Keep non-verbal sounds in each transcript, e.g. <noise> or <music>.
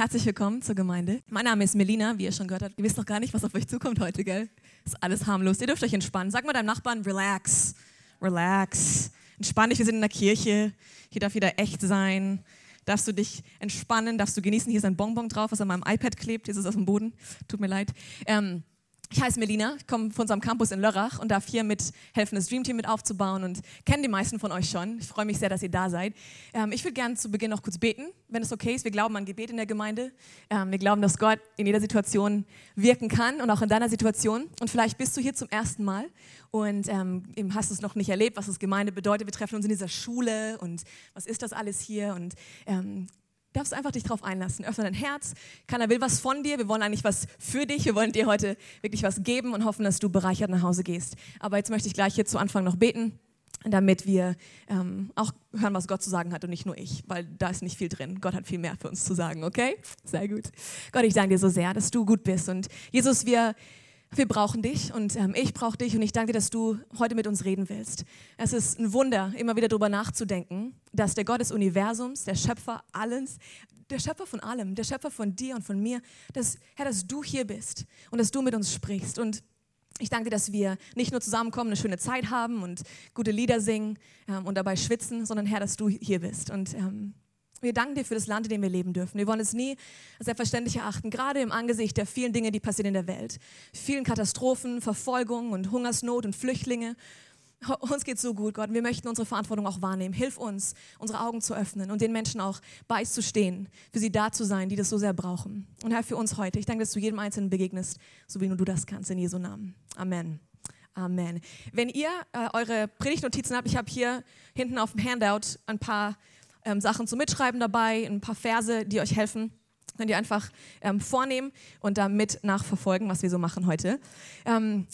Herzlich willkommen zur Gemeinde. Mein Name ist Melina, wie ihr schon gehört habt. Ihr wisst noch gar nicht, was auf euch zukommt heute, gell? Ist alles harmlos. Ihr dürft euch entspannen. Sag mal deinem Nachbarn, relax, relax. Entspann dich, wir sind in der Kirche. Hier darf wieder echt sein. Darfst du dich entspannen, darfst du genießen. Hier ist ein Bonbon drauf, was an meinem iPad klebt. Hier ist es auf dem Boden. Tut mir leid. Ähm, ich heiße Melina, komme von unserem Campus in Lörrach und darf hier mit helfen, das Dream Team mit aufzubauen und kenne die meisten von euch schon. Ich freue mich sehr, dass ihr da seid. Ähm, ich würde gerne zu Beginn noch kurz beten, wenn es okay ist. Wir glauben an Gebet in der Gemeinde. Ähm, wir glauben, dass Gott in jeder Situation wirken kann und auch in deiner Situation. Und vielleicht bist du hier zum ersten Mal und ähm, hast es noch nicht erlebt, was das Gemeinde bedeutet. Wir treffen uns in dieser Schule und was ist das alles hier? Und ähm, darfst einfach dich darauf einlassen. Öffne dein Herz. Keiner will was von dir. Wir wollen eigentlich was für dich. Wir wollen dir heute wirklich was geben und hoffen, dass du bereichert nach Hause gehst. Aber jetzt möchte ich gleich hier zu Anfang noch beten, damit wir ähm, auch hören, was Gott zu sagen hat und nicht nur ich, weil da ist nicht viel drin. Gott hat viel mehr für uns zu sagen, okay? Sehr gut. Gott, ich danke dir so sehr, dass du gut bist. Und Jesus, wir wir brauchen dich und ähm, ich brauche dich und ich danke dir, dass du heute mit uns reden willst. Es ist ein Wunder, immer wieder darüber nachzudenken, dass der Gott des Universums, der Schöpfer alles, der Schöpfer von allem, der Schöpfer von dir und von mir, dass, Herr, dass du hier bist und dass du mit uns sprichst. Und ich danke dir, dass wir nicht nur zusammenkommen, eine schöne Zeit haben und gute Lieder singen ähm, und dabei schwitzen, sondern Herr, dass du hier bist. Und ähm, wir danken dir für das Land, in dem wir leben dürfen. Wir wollen es nie selbstverständlich erachten, gerade im Angesicht der vielen Dinge, die passieren in der Welt. Vielen Katastrophen, Verfolgung und Hungersnot und Flüchtlinge. Uns geht so gut, Gott. Wir möchten unsere Verantwortung auch wahrnehmen. Hilf uns, unsere Augen zu öffnen und den Menschen auch beizustehen, für sie da zu sein, die das so sehr brauchen. Und Herr, für uns heute, ich danke, dass du jedem Einzelnen begegnest, so wie nur du das kannst, in Jesu Namen. Amen. Amen. Wenn ihr äh, eure Predigtnotizen habt, ich habe hier hinten auf dem Handout ein paar ähm, Sachen zum Mitschreiben dabei, ein paar Verse, die euch helfen. Könnt ihr einfach ähm, vornehmen und damit nachverfolgen, was wir so machen heute. Ähm,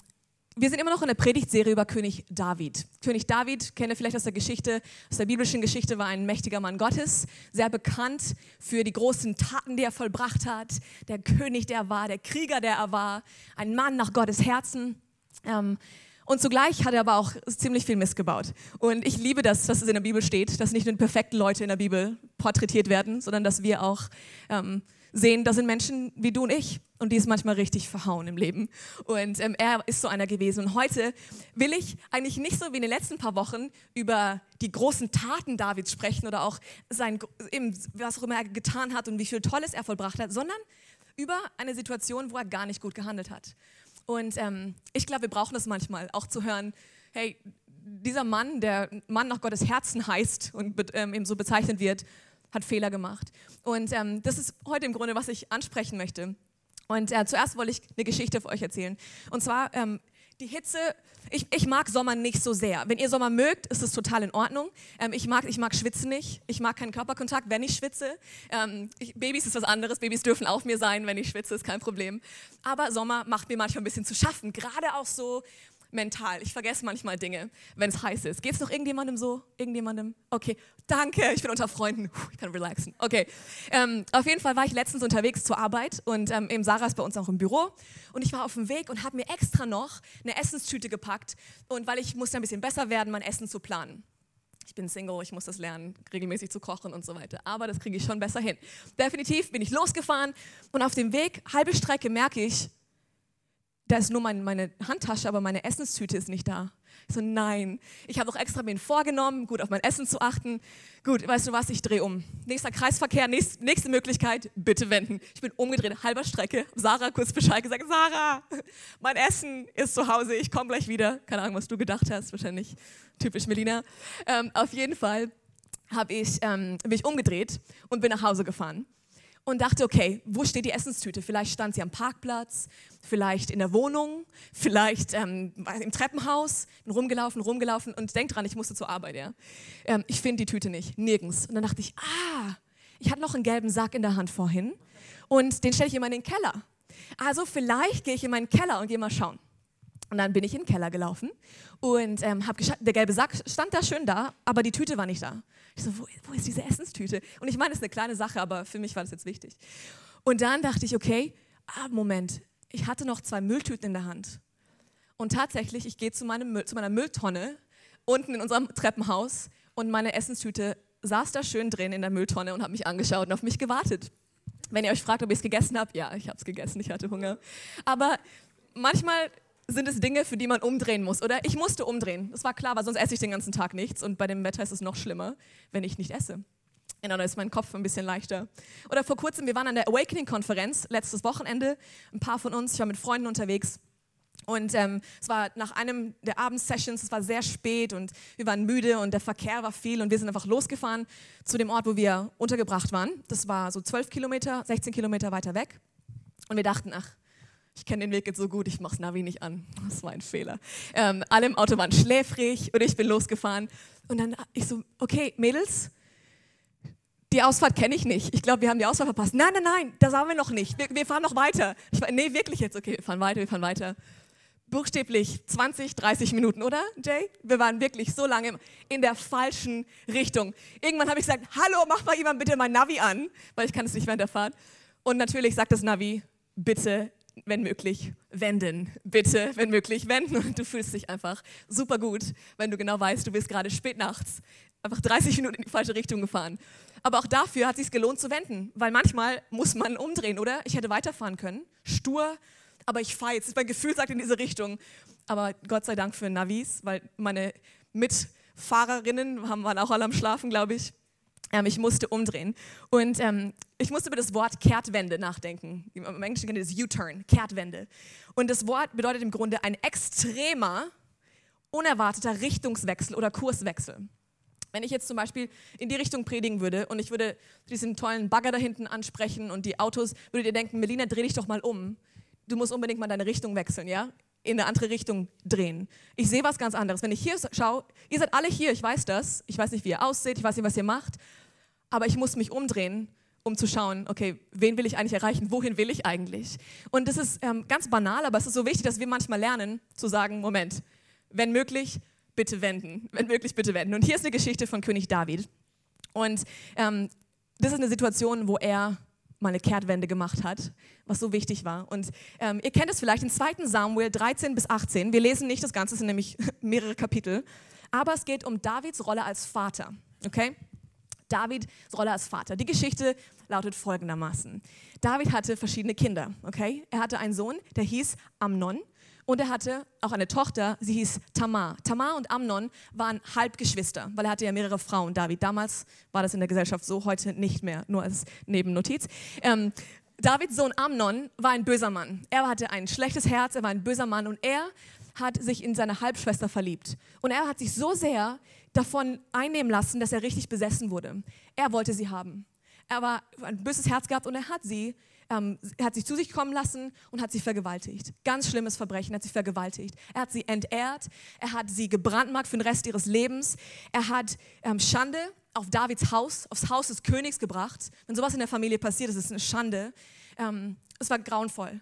wir sind immer noch in der Predigtserie über König David. König David, kennt ihr vielleicht aus der Geschichte, aus der biblischen Geschichte, war ein mächtiger Mann Gottes, sehr bekannt für die großen Taten, die er vollbracht hat, der König, der er war, der Krieger, der er war, ein Mann nach Gottes Herzen. Ähm, und zugleich hat er aber auch ziemlich viel Mist gebaut. Und ich liebe das, dass es in der Bibel steht, dass nicht nur die perfekten Leute in der Bibel porträtiert werden, sondern dass wir auch ähm, sehen, da sind Menschen wie du und ich und die ist manchmal richtig verhauen im Leben. Und ähm, er ist so einer gewesen. Und heute will ich eigentlich nicht so wie in den letzten paar Wochen über die großen Taten Davids sprechen oder auch sein, eben, was auch immer er getan hat und wie viel Tolles er vollbracht hat, sondern über eine Situation, wo er gar nicht gut gehandelt hat. Und ähm, ich glaube, wir brauchen das manchmal, auch zu hören, hey, dieser Mann, der Mann nach Gottes Herzen heißt und ähm, eben so bezeichnet wird, hat Fehler gemacht. Und ähm, das ist heute im Grunde, was ich ansprechen möchte. Und äh, zuerst wollte ich eine Geschichte für euch erzählen. Und zwar ähm, die Hitze, ich, ich mag Sommer nicht so sehr. Wenn ihr Sommer mögt, ist es total in Ordnung. Ähm, ich, mag, ich mag Schwitzen nicht. Ich mag keinen Körperkontakt, wenn ich schwitze. Ähm, ich, Babys ist was anderes. Babys dürfen auf mir sein, wenn ich schwitze, ist kein Problem. Aber Sommer macht mir manchmal ein bisschen zu schaffen. Gerade auch so mental. Ich vergesse manchmal Dinge, wenn es heiß ist. Geht es noch irgendjemandem so? Irgendjemandem? Okay, danke, ich bin unter Freunden. Ich kann relaxen. Okay. Ähm, auf jeden Fall war ich letztens unterwegs zur Arbeit und ähm, eben Sarah ist bei uns auch im Büro und ich war auf dem Weg und habe mir extra noch eine Essenstüte gepackt und weil ich musste ein bisschen besser werden, mein Essen zu planen. Ich bin Single, ich muss das lernen, regelmäßig zu kochen und so weiter. Aber das kriege ich schon besser hin. Definitiv bin ich losgefahren und auf dem Weg, halbe Strecke, merke ich, da ist nur mein, meine Handtasche, aber meine Essenstüte ist nicht da. Ich so, nein. Ich habe auch extra mir vorgenommen, gut auf mein Essen zu achten. Gut, weißt du was, ich drehe um. Nächster Kreisverkehr, nächst, nächste Möglichkeit, bitte wenden. Ich bin umgedreht, halber Strecke. Sarah kurz Bescheid gesagt, Sarah, mein Essen ist zu Hause, ich komme gleich wieder. Keine Ahnung, was du gedacht hast, wahrscheinlich typisch Melina. Ähm, auf jeden Fall habe ich, ähm, bin ich umgedreht und bin nach Hause gefahren und dachte, okay, wo steht die Essenstüte? Vielleicht stand sie am Parkplatz, vielleicht in der Wohnung, vielleicht ähm, im Treppenhaus, bin rumgelaufen, rumgelaufen und denk dran, ich musste zur Arbeit, ja. Ähm, ich finde die Tüte nicht, nirgends. Und dann dachte ich, ah, ich hatte noch einen gelben Sack in der Hand vorhin und den stelle ich immer in den Keller. Also vielleicht gehe ich in meinen Keller und gehe mal schauen. Und dann bin ich in den Keller gelaufen und ähm, habe der gelbe Sack stand da schön da, aber die Tüte war nicht da. Ich so, wo, wo ist diese Essenstüte? Und ich meine, es ist eine kleine Sache, aber für mich war das jetzt wichtig. Und dann dachte ich, okay, ah, Moment, ich hatte noch zwei Mülltüten in der Hand. Und tatsächlich, ich gehe zu, zu meiner Mülltonne unten in unserem Treppenhaus und meine Essenstüte saß da schön drin in der Mülltonne und hat mich angeschaut und auf mich gewartet. Wenn ihr euch fragt, ob ich es gegessen habe, ja, ich habe es gegessen, ich hatte Hunger. Aber manchmal sind es Dinge, für die man umdrehen muss, oder? Ich musste umdrehen. Das war klar, weil sonst esse ich den ganzen Tag nichts und bei dem Wetter ist es noch schlimmer, wenn ich nicht esse. Genau, da ist mein Kopf ein bisschen leichter. Oder vor kurzem, wir waren an der Awakening-Konferenz, letztes Wochenende, ein paar von uns, ich war mit Freunden unterwegs. Und ähm, es war nach einem der Abendsessions, es war sehr spät und wir waren müde und der Verkehr war viel und wir sind einfach losgefahren zu dem Ort, wo wir untergebracht waren. Das war so 12 Kilometer, 16 Kilometer weiter weg. Und wir dachten, ach, ich kenne den Weg jetzt so gut, ich mache das Navi nicht an. Das war ein Fehler. Ähm, alle im Auto waren schläfrig und ich bin losgefahren. Und dann ich so, okay, Mädels, die Ausfahrt kenne ich nicht. Ich glaube, wir haben die Ausfahrt verpasst. Nein, nein, nein, das haben wir noch nicht. Wir, wir fahren noch weiter. Ich war, nee, wirklich jetzt. Okay, wir fahren weiter, wir fahren weiter. Buchstäblich 20, 30 Minuten, oder, Jay? Wir waren wirklich so lange in der falschen Richtung. Irgendwann habe ich gesagt, hallo, mach mal jemand bitte mein Navi an, weil ich kann es nicht während der Fahrt. Und natürlich sagt das Navi, bitte, wenn möglich, wenden. Bitte, wenn möglich, wenden. Und du fühlst dich einfach super gut, wenn du genau weißt, du bist gerade spät nachts einfach 30 Minuten in die falsche Richtung gefahren. Aber auch dafür hat es sich gelohnt zu wenden, weil manchmal muss man umdrehen, oder? Ich hätte weiterfahren können, stur, aber ich fahre jetzt. Mein Gefühl sagt in diese Richtung. Aber Gott sei Dank für Navis, weil meine Mitfahrerinnen haben, waren auch alle am Schlafen, glaube ich. Ähm, ich musste umdrehen. Und ähm, ich musste über das Wort Kehrtwende nachdenken. Im Englischen kennt ihr das U-Turn, Kehrtwende. Und das Wort bedeutet im Grunde ein extremer, unerwarteter Richtungswechsel oder Kurswechsel. Wenn ich jetzt zum Beispiel in die Richtung predigen würde und ich würde diesen tollen Bagger da hinten ansprechen und die Autos, würdet ihr denken, Melina, dreh dich doch mal um. Du musst unbedingt mal deine Richtung wechseln, ja? In eine andere Richtung drehen. Ich sehe was ganz anderes. Wenn ich hier schaue, ihr seid alle hier, ich weiß das. Ich weiß nicht, wie ihr aussieht, ich weiß nicht, was ihr macht. Aber ich muss mich umdrehen, um zu schauen, okay, wen will ich eigentlich erreichen, wohin will ich eigentlich? Und das ist ähm, ganz banal, aber es ist so wichtig, dass wir manchmal lernen zu sagen, Moment, wenn möglich, bitte wenden. Wenn möglich, bitte wenden. Und hier ist eine Geschichte von König David. Und ähm, das ist eine Situation, wo er mal eine Kehrtwende gemacht hat, was so wichtig war. Und ähm, ihr kennt es vielleicht in 2. Samuel 13 bis 18. Wir lesen nicht das Ganze, es sind nämlich <laughs> mehrere Kapitel. Aber es geht um Davids Rolle als Vater. Okay? Davids Rolle als Vater. Die Geschichte lautet folgendermaßen. David hatte verschiedene Kinder. Okay? Er hatte einen Sohn, der hieß Amnon. Und er hatte auch eine Tochter, sie hieß Tamar. Tamar und Amnon waren Halbgeschwister, weil er hatte ja mehrere Frauen, David. Damals war das in der Gesellschaft so, heute nicht mehr, nur als Nebennotiz. Ähm, Davids Sohn Amnon war ein böser Mann. Er hatte ein schlechtes Herz, er war ein böser Mann und er hat sich in seine Halbschwester verliebt. Und er hat sich so sehr davon einnehmen lassen, dass er richtig besessen wurde. Er wollte sie haben. Er war ein böses Herz gehabt und er hat sie ähm, er hat sich zu sich kommen lassen und hat sie vergewaltigt. Ganz schlimmes Verbrechen, er hat sie vergewaltigt. Er hat sie entehrt, er hat sie gebrandmarkt für den Rest ihres Lebens. Er hat ähm, Schande auf Davids Haus, aufs Haus des Königs gebracht. Wenn sowas in der Familie passiert, ist es eine Schande. Ähm, es war grauenvoll.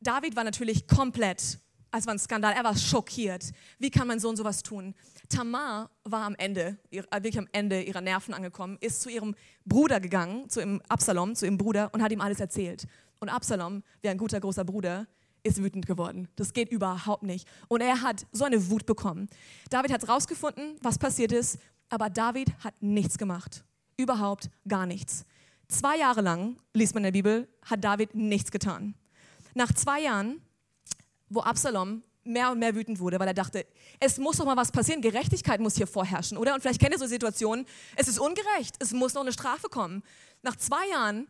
David war natürlich komplett es war ein Skandal, er war schockiert. Wie kann mein Sohn sowas tun? Tamar war am Ende, äh, wirklich am Ende ihrer Nerven angekommen, ist zu ihrem Bruder gegangen, zu ihrem Absalom, zu ihrem Bruder und hat ihm alles erzählt. Und Absalom, wie ein guter großer Bruder, ist wütend geworden. Das geht überhaupt nicht. Und er hat so eine Wut bekommen. David hat rausgefunden, was passiert ist, aber David hat nichts gemacht. Überhaupt gar nichts. Zwei Jahre lang, liest man in der Bibel, hat David nichts getan. Nach zwei Jahren wo Absalom mehr und mehr wütend wurde, weil er dachte, es muss doch mal was passieren, Gerechtigkeit muss hier vorherrschen, oder? Und vielleicht kennt ihr so Situationen, es ist ungerecht, es muss noch eine Strafe kommen. Nach zwei Jahren,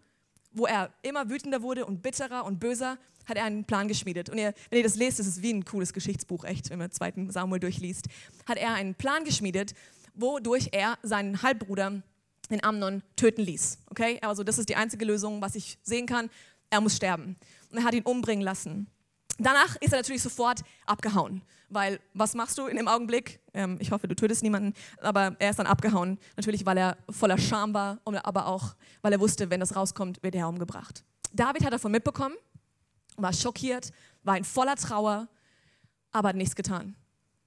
wo er immer wütender wurde und bitterer und böser, hat er einen Plan geschmiedet. Und ihr, wenn ihr das lest, das ist wie ein cooles Geschichtsbuch, echt, wenn man zweiten Samuel durchliest, hat er einen Plan geschmiedet, wodurch er seinen Halbbruder, den Amnon, töten ließ. Okay? Also das ist die einzige Lösung, was ich sehen kann. Er muss sterben. Und er hat ihn umbringen lassen. Danach ist er natürlich sofort abgehauen, weil was machst du in dem Augenblick? Ähm, ich hoffe, du tötest niemanden, aber er ist dann abgehauen, natürlich, weil er voller Scham war, aber auch, weil er wusste, wenn das rauskommt, wird er umgebracht. David hat davon mitbekommen, war schockiert, war in voller Trauer, aber hat nichts getan.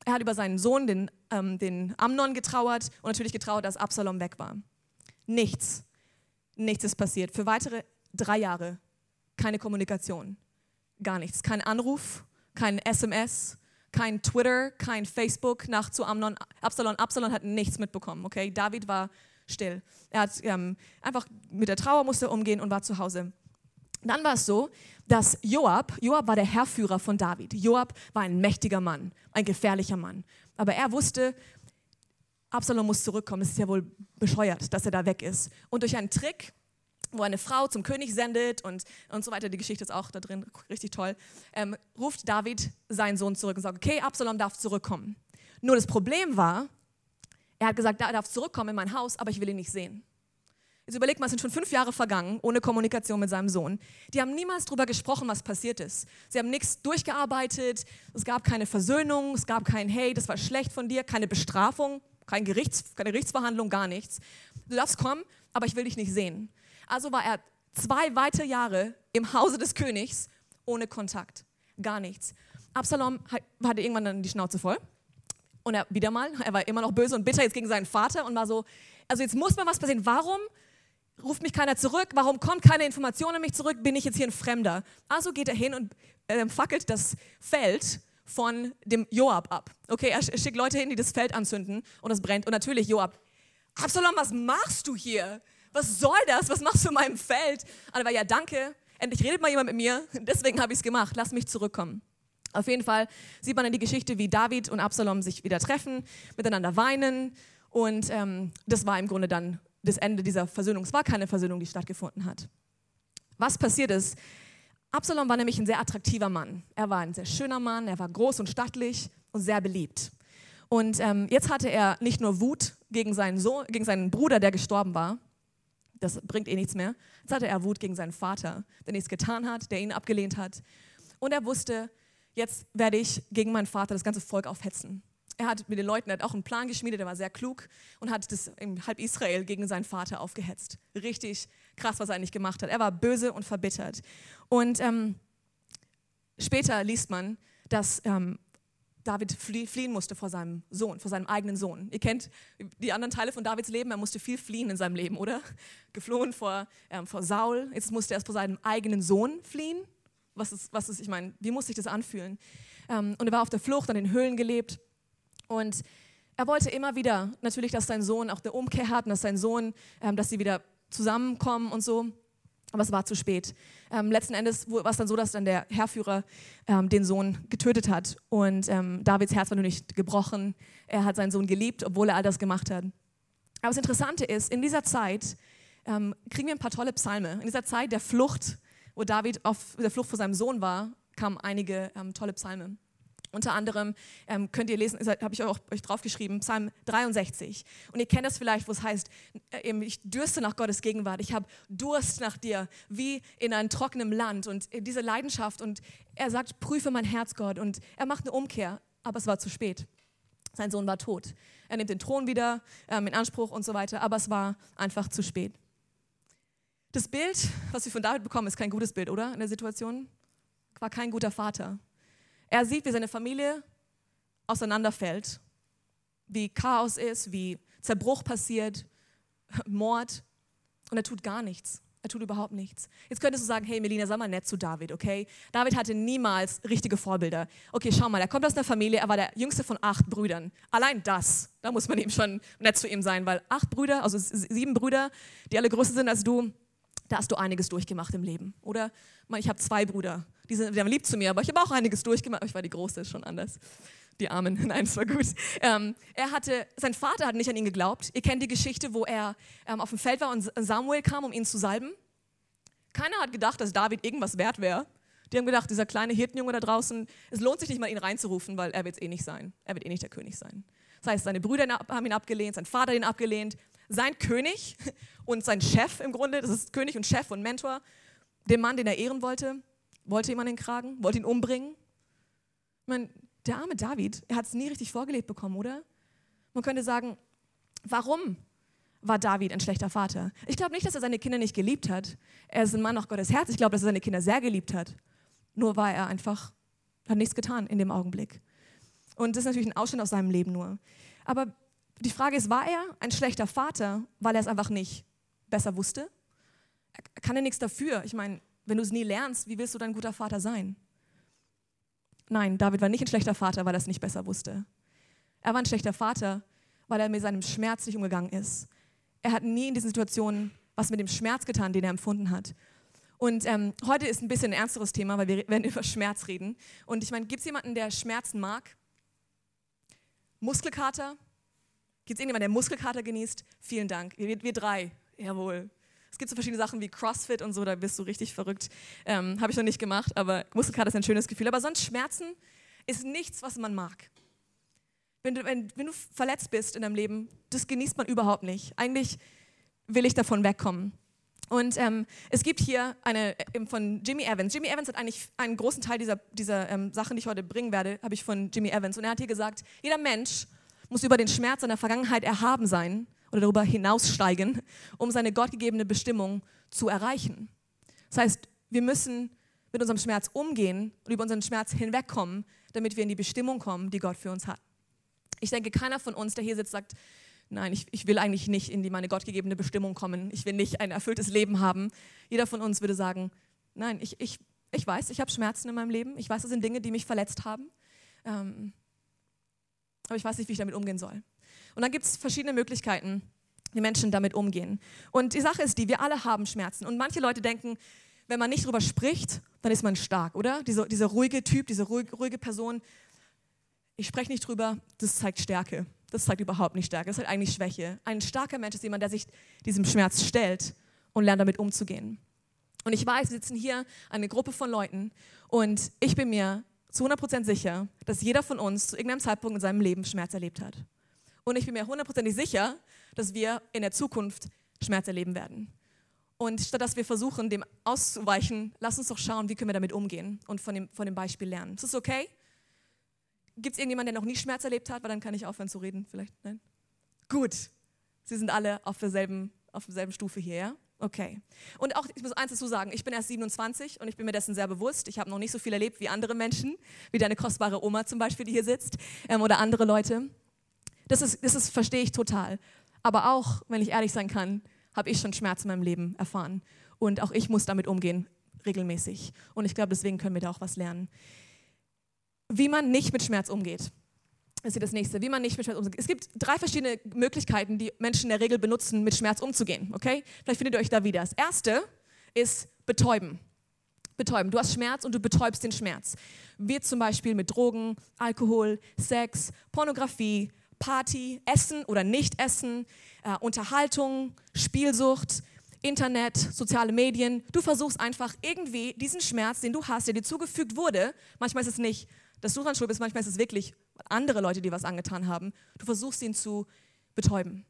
Er hat über seinen Sohn, den, ähm, den Amnon, getrauert und natürlich getrauert, dass Absalom weg war. Nichts, nichts ist passiert. Für weitere drei Jahre keine Kommunikation gar nichts. Kein Anruf, kein SMS, kein Twitter, kein Facebook nach zu Amnon, Absalom. Absalom hat nichts mitbekommen, okay? David war still. Er hat ähm, einfach mit der Trauer musste umgehen und war zu Hause. Dann war es so, dass Joab, Joab war der Herrführer von David. Joab war ein mächtiger Mann, ein gefährlicher Mann. Aber er wusste, Absalom muss zurückkommen. Es ist ja wohl bescheuert, dass er da weg ist. Und durch einen Trick, wo eine Frau zum König sendet und, und so weiter, die Geschichte ist auch da drin, richtig toll, ähm, ruft David seinen Sohn zurück und sagt, okay, Absalom darf zurückkommen. Nur das Problem war, er hat gesagt, er darf zurückkommen in mein Haus, aber ich will ihn nicht sehen. Jetzt überlegt mal, es sind schon fünf Jahre vergangen, ohne Kommunikation mit seinem Sohn. Die haben niemals darüber gesprochen, was passiert ist. Sie haben nichts durchgearbeitet, es gab keine Versöhnung, es gab kein Hey, das war schlecht von dir, keine Bestrafung, kein Gerichts, keine Gerichtsverhandlung, gar nichts. Du darfst kommen, aber ich will dich nicht sehen. Also war er zwei weitere Jahre im Hause des Königs ohne Kontakt, gar nichts. Absalom hatte irgendwann dann die Schnauze voll. Und er wieder mal, er war immer noch böse und bitter jetzt gegen seinen Vater und war so, also jetzt muss mal was passieren. Warum ruft mich keiner zurück? Warum kommt keine Information an mich zurück? Bin ich jetzt hier ein Fremder? Also geht er hin und äh, fackelt das Feld von dem Joab ab. Okay, er schickt Leute hin, die das Feld anzünden und es brennt. Und natürlich Joab, Absalom, was machst du hier? Was soll das? Was machst du in meinem Feld? Und er war, ja, danke. Endlich redet mal jemand mit mir. Deswegen habe ich es gemacht. Lass mich zurückkommen. Auf jeden Fall sieht man in die Geschichte, wie David und Absalom sich wieder treffen, miteinander weinen. Und ähm, das war im Grunde dann das Ende dieser Versöhnung. Es war keine Versöhnung, die stattgefunden hat. Was passiert ist, Absalom war nämlich ein sehr attraktiver Mann. Er war ein sehr schöner Mann, er war groß und stattlich und sehr beliebt. Und ähm, jetzt hatte er nicht nur Wut gegen seinen, Sohn, gegen seinen Bruder, der gestorben war, das bringt eh nichts mehr. Jetzt hatte er Wut gegen seinen Vater, der nichts getan hat, der ihn abgelehnt hat. Und er wusste, jetzt werde ich gegen meinen Vater das ganze Volk aufhetzen er hat mit den Leuten, er hat auch einen Plan geschmiedet, er war sehr klug und hat das in halb Israel gegen seinen Vater aufgehetzt. Richtig krass, was er eigentlich gemacht hat. Er war böse und verbittert. Und ähm, später liest man, dass ähm, David fliehen musste vor seinem Sohn, vor seinem eigenen Sohn. Ihr kennt die anderen Teile von Davids Leben, er musste viel fliehen in seinem Leben, oder? <laughs> Geflohen vor, ähm, vor Saul, jetzt musste er vor seinem eigenen Sohn fliehen. Was ist, was ist ich meine, wie muss sich das anfühlen? Ähm, und er war auf der Flucht, an den Höhlen gelebt und er wollte immer wieder natürlich, dass sein Sohn auch eine Umkehr hat und dass sein Sohn, ähm, dass sie wieder zusammenkommen und so. Aber es war zu spät. Ähm, letzten Endes war es dann so, dass dann der Herrführer ähm, den Sohn getötet hat. Und ähm, Davids Herz war nur nicht gebrochen. Er hat seinen Sohn geliebt, obwohl er all das gemacht hat. Aber das Interessante ist, in dieser Zeit ähm, kriegen wir ein paar tolle Psalme. In dieser Zeit der Flucht, wo David auf der Flucht vor seinem Sohn war, kamen einige ähm, tolle Psalme. Unter anderem ähm, könnt ihr lesen, habe ich auch euch draufgeschrieben, Psalm 63. Und ihr kennt das vielleicht, wo es heißt, äh, ich dürste nach Gottes Gegenwart, ich habe Durst nach dir, wie in einem trockenen Land. Und äh, diese Leidenschaft, und er sagt, prüfe mein Herz, Gott. Und er macht eine Umkehr, aber es war zu spät. Sein Sohn war tot. Er nimmt den Thron wieder ähm, in Anspruch und so weiter, aber es war einfach zu spät. Das Bild, was wir von David bekommen, ist kein gutes Bild, oder? In der Situation. War kein guter Vater er sieht, wie seine Familie auseinanderfällt, wie Chaos ist, wie Zerbruch passiert, <laughs> Mord und er tut gar nichts. Er tut überhaupt nichts. Jetzt könntest du sagen, hey Melina, sei mal nett zu David, okay? David hatte niemals richtige Vorbilder. Okay, schau mal, er kommt aus einer Familie, er war der jüngste von acht Brüdern. Allein das, da muss man ihm schon nett zu ihm sein, weil acht Brüder, also sieben Brüder, die alle größer sind als du, da hast du einiges durchgemacht im Leben. Oder ich habe zwei Brüder, die sind, die haben lieb zu mir, aber ich habe auch einiges durchgemacht. Ich war die Große, ist schon anders. Die Armen, <laughs> nein, es war gut. Ähm, er hatte, sein Vater hat nicht an ihn geglaubt. Ihr kennt die Geschichte, wo er ähm, auf dem Feld war und Samuel kam, um ihn zu salben. Keiner hat gedacht, dass David irgendwas wert wäre. Die haben gedacht, dieser kleine Hirtenjunge da draußen, es lohnt sich nicht mal, ihn reinzurufen, weil er wird es eh nicht sein. Er wird eh nicht der König sein. Das heißt, seine Brüder haben ihn abgelehnt, sein Vater ihn abgelehnt, sein König <laughs> und sein Chef im Grunde, das ist König und Chef und Mentor, den Mann, den er ehren wollte, wollte ihm an den Kragen, wollte ihn umbringen. Ich meine, der arme David, er hat es nie richtig vorgelebt bekommen, oder? Man könnte sagen, warum war David ein schlechter Vater? Ich glaube nicht, dass er seine Kinder nicht geliebt hat. Er ist ein Mann nach Gottes Herz. Ich glaube, dass er seine Kinder sehr geliebt hat. Nur war er einfach, hat nichts getan in dem Augenblick. Und das ist natürlich ein Ausschnitt aus seinem Leben nur. Aber die Frage ist, war er ein schlechter Vater, weil er es einfach nicht besser wusste? Kann er nichts dafür. Ich meine, wenn du es nie lernst, wie willst du dann ein guter Vater sein? Nein, David war nicht ein schlechter Vater, weil er es nicht besser wusste. Er war ein schlechter Vater, weil er mit seinem Schmerz nicht umgegangen ist. Er hat nie in diesen Situationen was mit dem Schmerz getan, den er empfunden hat. Und ähm, heute ist ein bisschen ein ernsteres Thema, weil wir werden <laughs> über Schmerz reden. Und ich meine, gibt es jemanden, der Schmerzen mag? Muskelkater? Gibt es irgendjemanden, der Muskelkater genießt? Vielen Dank. Wir, wir drei. Jawohl. Es gibt so verschiedene Sachen wie CrossFit und so, da bist du richtig verrückt. Ähm, Habe ich noch nicht gemacht, aber Muskelkater ist ein schönes Gefühl. Aber sonst Schmerzen ist nichts, was man mag. Wenn du, wenn, wenn du verletzt bist in deinem Leben, das genießt man überhaupt nicht. Eigentlich will ich davon wegkommen. Und ähm, es gibt hier eine äh, von Jimmy Evans. Jimmy Evans hat eigentlich einen großen Teil dieser, dieser ähm, Sachen, die ich heute bringen werde, habe ich von Jimmy Evans. Und er hat hier gesagt, jeder Mensch muss über den Schmerz seiner Vergangenheit erhaben sein oder darüber hinaussteigen, um seine gottgegebene Bestimmung zu erreichen. Das heißt, wir müssen mit unserem Schmerz umgehen und über unseren Schmerz hinwegkommen, damit wir in die Bestimmung kommen, die Gott für uns hat. Ich denke, keiner von uns, der hier sitzt, sagt, nein, ich, ich will eigentlich nicht in die meine gottgegebene Bestimmung kommen. Ich will nicht ein erfülltes Leben haben. Jeder von uns würde sagen, nein, ich, ich, ich weiß, ich habe Schmerzen in meinem Leben. Ich weiß, das sind Dinge, die mich verletzt haben. Ähm, aber ich weiß nicht, wie ich damit umgehen soll. Und dann gibt es verschiedene Möglichkeiten, wie Menschen damit umgehen. Und die Sache ist die, wir alle haben Schmerzen. Und manche Leute denken, wenn man nicht darüber spricht, dann ist man stark, oder? Diese, dieser ruhige Typ, diese ruhige, ruhige Person, ich spreche nicht drüber, das zeigt Stärke. Das zeigt überhaupt nicht Stärke, das zeigt eigentlich Schwäche. Ein starker Mensch ist jemand, der sich diesem Schmerz stellt und lernt damit umzugehen. Und ich weiß, wir sitzen hier eine Gruppe von Leuten und ich bin mir zu 100% sicher, dass jeder von uns zu irgendeinem Zeitpunkt in seinem Leben Schmerz erlebt hat. Und ich bin mir hundertprozentig sicher, dass wir in der Zukunft Schmerz erleben werden. Und statt dass wir versuchen, dem auszuweichen, lass uns doch schauen, wie können wir damit umgehen und von dem, von dem Beispiel lernen. Ist das okay? Gibt es irgendjemanden, der noch nie Schmerz erlebt hat? Weil dann kann ich aufhören zu reden, vielleicht. Nein? Gut. Sie sind alle auf derselben, auf derselben Stufe hier, ja? Okay. Und auch, ich muss eins dazu sagen, ich bin erst 27 und ich bin mir dessen sehr bewusst. Ich habe noch nicht so viel erlebt wie andere Menschen, wie deine kostbare Oma zum Beispiel, die hier sitzt, ähm, oder andere Leute. Das ist, das ist, verstehe ich total. Aber auch, wenn ich ehrlich sein kann, habe ich schon Schmerz in meinem Leben erfahren. Und auch ich muss damit umgehen, regelmäßig. Und ich glaube, deswegen können wir da auch was lernen wie man nicht mit Schmerz umgeht. Das ist das nächste, wie man nicht mit Schmerz umgeht. Es gibt drei verschiedene Möglichkeiten, die Menschen in der Regel benutzen, mit Schmerz umzugehen. Okay? Vielleicht findet ihr euch da wieder. Das erste ist betäuben. Betäuben. Du hast Schmerz und du betäubst den Schmerz. Wie zum Beispiel mit Drogen, Alkohol, Sex, Pornografie, Party, Essen oder Nicht-Essen, äh, Unterhaltung, Spielsucht, Internet, soziale Medien. Du versuchst einfach irgendwie diesen Schmerz, den du hast, der dir zugefügt wurde, manchmal ist es nicht dass du dran schuld bist, manchmal ist es wirklich andere Leute, die was angetan haben. Du versuchst ihn zu betäuben,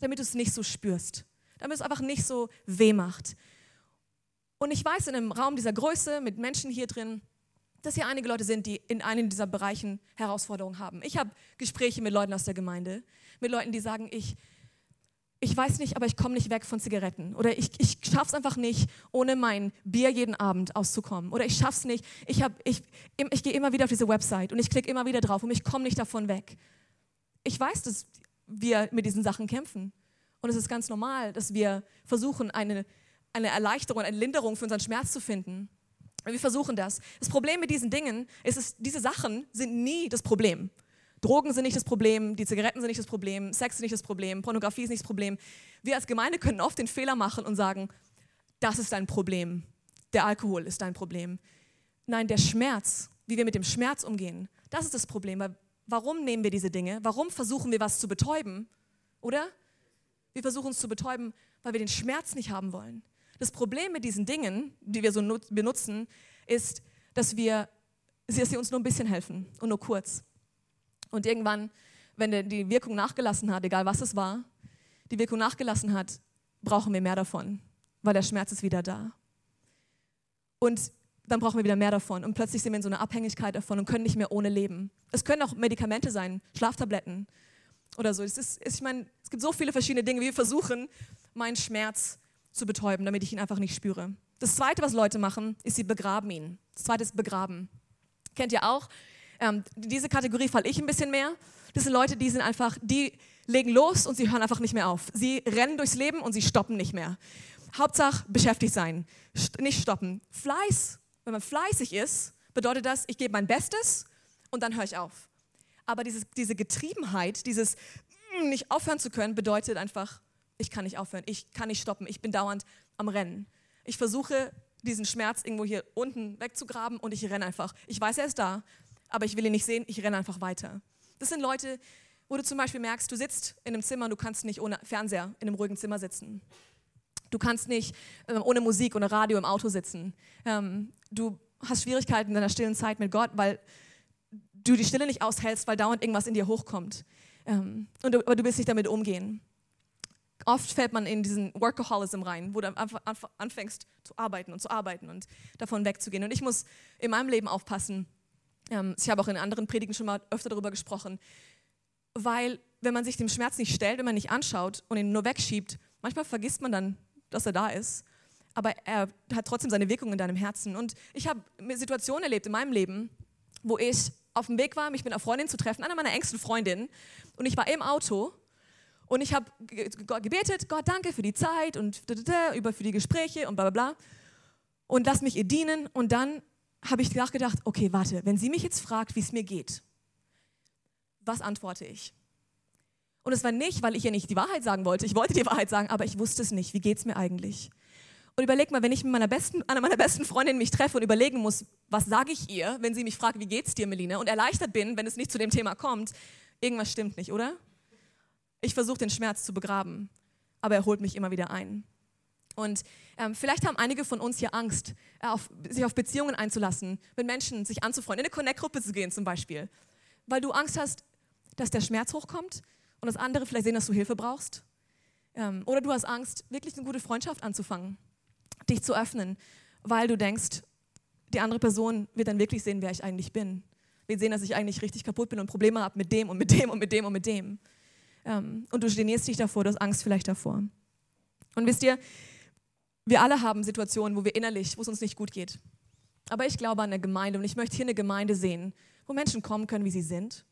damit du es nicht so spürst, damit es einfach nicht so weh macht. Und ich weiß in einem Raum dieser Größe mit Menschen hier drin, dass hier einige Leute sind, die in einem dieser Bereichen Herausforderungen haben. Ich habe Gespräche mit Leuten aus der Gemeinde, mit Leuten, die sagen, ich ich weiß nicht, aber ich komme nicht weg von Zigaretten. Oder ich, ich schaffe es einfach nicht, ohne mein Bier jeden Abend auszukommen. Oder ich schaffe es nicht, ich, ich, ich gehe immer wieder auf diese Website und ich klicke immer wieder drauf und ich komme nicht davon weg. Ich weiß, dass wir mit diesen Sachen kämpfen. Und es ist ganz normal, dass wir versuchen, eine, eine Erleichterung, eine Linderung für unseren Schmerz zu finden. Wir versuchen das. Das Problem mit diesen Dingen ist, dass diese Sachen sind nie das Problem. Drogen sind nicht das Problem, die Zigaretten sind nicht das Problem, Sex ist nicht das Problem, Pornografie ist nicht das Problem. Wir als Gemeinde können oft den Fehler machen und sagen, das ist dein Problem, der Alkohol ist dein Problem. Nein, der Schmerz, wie wir mit dem Schmerz umgehen, das ist das Problem. Weil warum nehmen wir diese Dinge? Warum versuchen wir was zu betäuben? Oder? Wir versuchen es zu betäuben, weil wir den Schmerz nicht haben wollen. Das Problem mit diesen Dingen, die wir so benutzen, ist, dass, wir, dass sie uns nur ein bisschen helfen und nur kurz. Und irgendwann, wenn die Wirkung nachgelassen hat, egal was es war, die Wirkung nachgelassen hat, brauchen wir mehr davon, weil der Schmerz ist wieder da. Und dann brauchen wir wieder mehr davon. Und plötzlich sind wir in so einer Abhängigkeit davon und können nicht mehr ohne leben. Es können auch Medikamente sein, Schlaftabletten oder so. Es, ist, ich meine, es gibt so viele verschiedene Dinge, wie wir versuchen, meinen Schmerz zu betäuben, damit ich ihn einfach nicht spüre. Das Zweite, was Leute machen, ist, sie begraben ihn. Das Zweite ist begraben. Kennt ihr auch? Ähm, diese Kategorie falle ich ein bisschen mehr. Das sind Leute, die sind einfach, die legen los und sie hören einfach nicht mehr auf. Sie rennen durchs Leben und sie stoppen nicht mehr. Hauptsache beschäftigt sein, nicht stoppen. Fleiß, wenn man fleißig ist, bedeutet das, ich gebe mein Bestes und dann höre ich auf. Aber dieses, diese Getriebenheit, dieses mm, nicht aufhören zu können, bedeutet einfach, ich kann nicht aufhören, ich kann nicht stoppen, ich bin dauernd am Rennen. Ich versuche diesen Schmerz irgendwo hier unten wegzugraben und ich renne einfach. Ich weiß, er ist da, aber ich will ihn nicht sehen, ich renne einfach weiter. Das sind Leute, wo du zum Beispiel merkst, du sitzt in einem Zimmer, du kannst nicht ohne Fernseher in einem ruhigen Zimmer sitzen. Du kannst nicht äh, ohne Musik, ohne Radio im Auto sitzen. Ähm, du hast Schwierigkeiten in deiner stillen Zeit mit Gott, weil du die Stille nicht aushältst, weil dauernd irgendwas in dir hochkommt. Ähm, und aber du willst nicht damit umgehen. Oft fällt man in diesen Workaholism rein, wo du anfängst zu arbeiten und zu arbeiten und davon wegzugehen. Und ich muss in meinem Leben aufpassen. Ähm, ich habe auch in anderen Predigen schon mal öfter darüber gesprochen, weil wenn man sich dem Schmerz nicht stellt, wenn man nicht anschaut und ihn nur wegschiebt, manchmal vergisst man dann, dass er da ist. Aber er hat trotzdem seine Wirkung in deinem Herzen. Und ich habe Situationen erlebt in meinem Leben, wo ich auf dem Weg war, mich mit einer Freundin zu treffen, einer meiner engsten Freundinnen. Und ich war im Auto und ich habe gebetet, Gott, danke für die Zeit und über für die Gespräche und bla bla bla. Und lass mich ihr dienen. Und dann habe ich nachgedacht, okay, warte, wenn sie mich jetzt fragt, wie es mir geht, was antworte ich? Und es war nicht, weil ich ihr nicht die Wahrheit sagen wollte. Ich wollte die Wahrheit sagen, aber ich wusste es nicht. Wie geht es mir eigentlich? Und überleg mal, wenn ich mit meiner besten, einer meiner besten Freundinnen mich treffe und überlegen muss, was sage ich ihr, wenn sie mich fragt, wie geht's dir, Melina, und erleichtert bin, wenn es nicht zu dem Thema kommt, irgendwas stimmt nicht, oder? Ich versuche den Schmerz zu begraben, aber er holt mich immer wieder ein. Und ähm, vielleicht haben einige von uns hier Angst, äh, auf, sich auf Beziehungen einzulassen, mit Menschen sich anzufreunden, in eine Connect-Gruppe zu gehen zum Beispiel, weil du Angst hast, dass der Schmerz hochkommt und das andere vielleicht sehen, dass du Hilfe brauchst. Ähm, oder du hast Angst, wirklich eine gute Freundschaft anzufangen dich zu öffnen, weil du denkst, die andere Person wird dann wirklich sehen, wer ich eigentlich bin. Wird sehen, dass ich eigentlich richtig kaputt bin und Probleme habe mit dem und mit dem und mit dem und mit dem. Ähm, und du genierst dich davor, du hast Angst vielleicht davor. Und wisst ihr, wir alle haben Situationen, wo wir innerlich, wo es uns nicht gut geht. Aber ich glaube an eine Gemeinde und ich möchte hier eine Gemeinde sehen, wo Menschen kommen können, wie sie sind,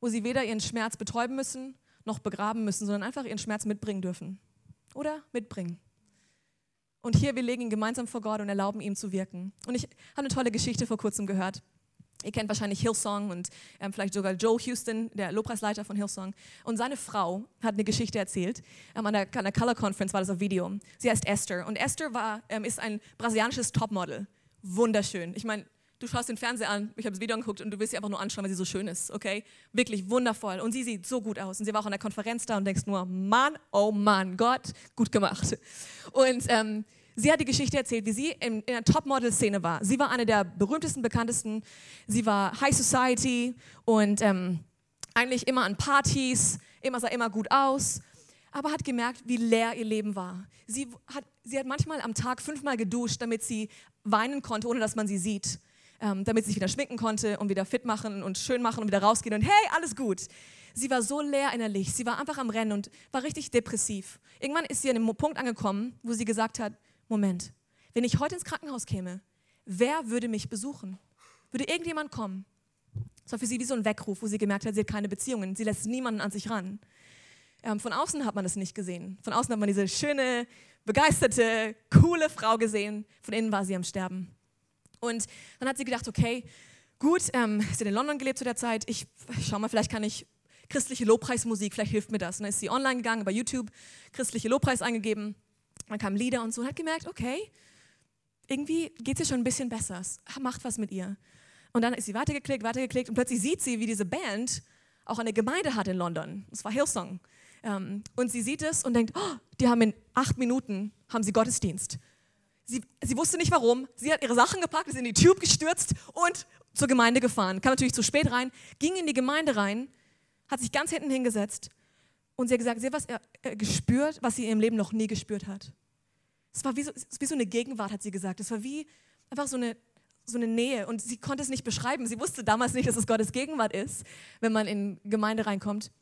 wo sie weder ihren Schmerz betäuben müssen, noch begraben müssen, sondern einfach ihren Schmerz mitbringen dürfen. Oder mitbringen. Und hier, wir legen ihn gemeinsam vor Gott und erlauben ihm zu wirken. Und ich habe eine tolle Geschichte vor kurzem gehört. Ihr kennt wahrscheinlich Hillsong und ähm, vielleicht sogar Joe Houston, der Lobpreisleiter von Hillsong. Und seine Frau hat eine Geschichte erzählt. Ähm, an, der, an, der, Color Conference war das auf Video. Sie heißt Esther. Und Esther war, ähm, ist ein brasilianisches Topmodel. Wunderschön. Ich meine, du schaust den Fernseher an, ich habe das Video angeguckt und du willst sie einfach nur anschauen, weil sie so schön ist, okay? Wirklich wundervoll. Und sie sieht so gut aus. Und sie war auch an der Konferenz da und denkst nur, Mann, oh Mann, Gott, gut gemacht. Und ähm, sie hat die Geschichte erzählt, wie sie in, in der Topmodel-Szene war. Sie war eine der berühmtesten, bekanntesten. Sie war High Society und ähm, eigentlich immer an Partys, immer sah immer gut aus aber hat gemerkt, wie leer ihr Leben war. Sie hat, sie hat manchmal am Tag fünfmal geduscht, damit sie weinen konnte, ohne dass man sie sieht ähm, damit sie sich wieder schminken konnte und wieder fit machen und schön machen und wieder rausgehen und hey, alles gut. Sie war so leer innerlich, sie war einfach am Rennen und war richtig depressiv. Irgendwann ist sie an einem Punkt angekommen, wo sie gesagt hat, Moment, wenn ich heute ins Krankenhaus käme, wer würde mich besuchen? Würde irgendjemand kommen? Das war für sie wie so ein Weckruf, wo sie gemerkt hat, sie hat keine Beziehungen, sie lässt niemanden an sich ran. Ähm, von außen hat man das nicht gesehen. Von außen hat man diese schöne, begeisterte, coole Frau gesehen. Von innen war sie am Sterben. Und dann hat sie gedacht, okay, gut, ähm, sie hat in London gelebt zu der Zeit, ich schau mal, vielleicht kann ich christliche Lobpreismusik, vielleicht hilft mir das. Und dann ist sie online gegangen, bei YouTube, christliche Lobpreis eingegeben, dann kamen Lieder und so und hat gemerkt, okay, irgendwie geht es ihr schon ein bisschen besser, es macht was mit ihr. Und dann ist sie weitergeklickt, weitergeklickt und plötzlich sieht sie, wie diese Band auch eine Gemeinde hat in London. Das war Hillsong. Ähm, und sie sieht es und denkt, oh, die haben in acht Minuten haben sie Gottesdienst. Sie, sie wusste nicht warum. Sie hat ihre Sachen gepackt, ist in die Tube gestürzt und zur Gemeinde gefahren. Kam natürlich zu spät rein, ging in die Gemeinde rein, hat sich ganz hinten hingesetzt und sie hat gesagt, sie hat was äh, gespürt, was sie in ihrem Leben noch nie gespürt hat. Es war wie so, wie so eine Gegenwart, hat sie gesagt. Es war wie einfach so eine, so eine Nähe und sie konnte es nicht beschreiben. Sie wusste damals nicht, dass es Gottes Gegenwart ist, wenn man in Gemeinde reinkommt.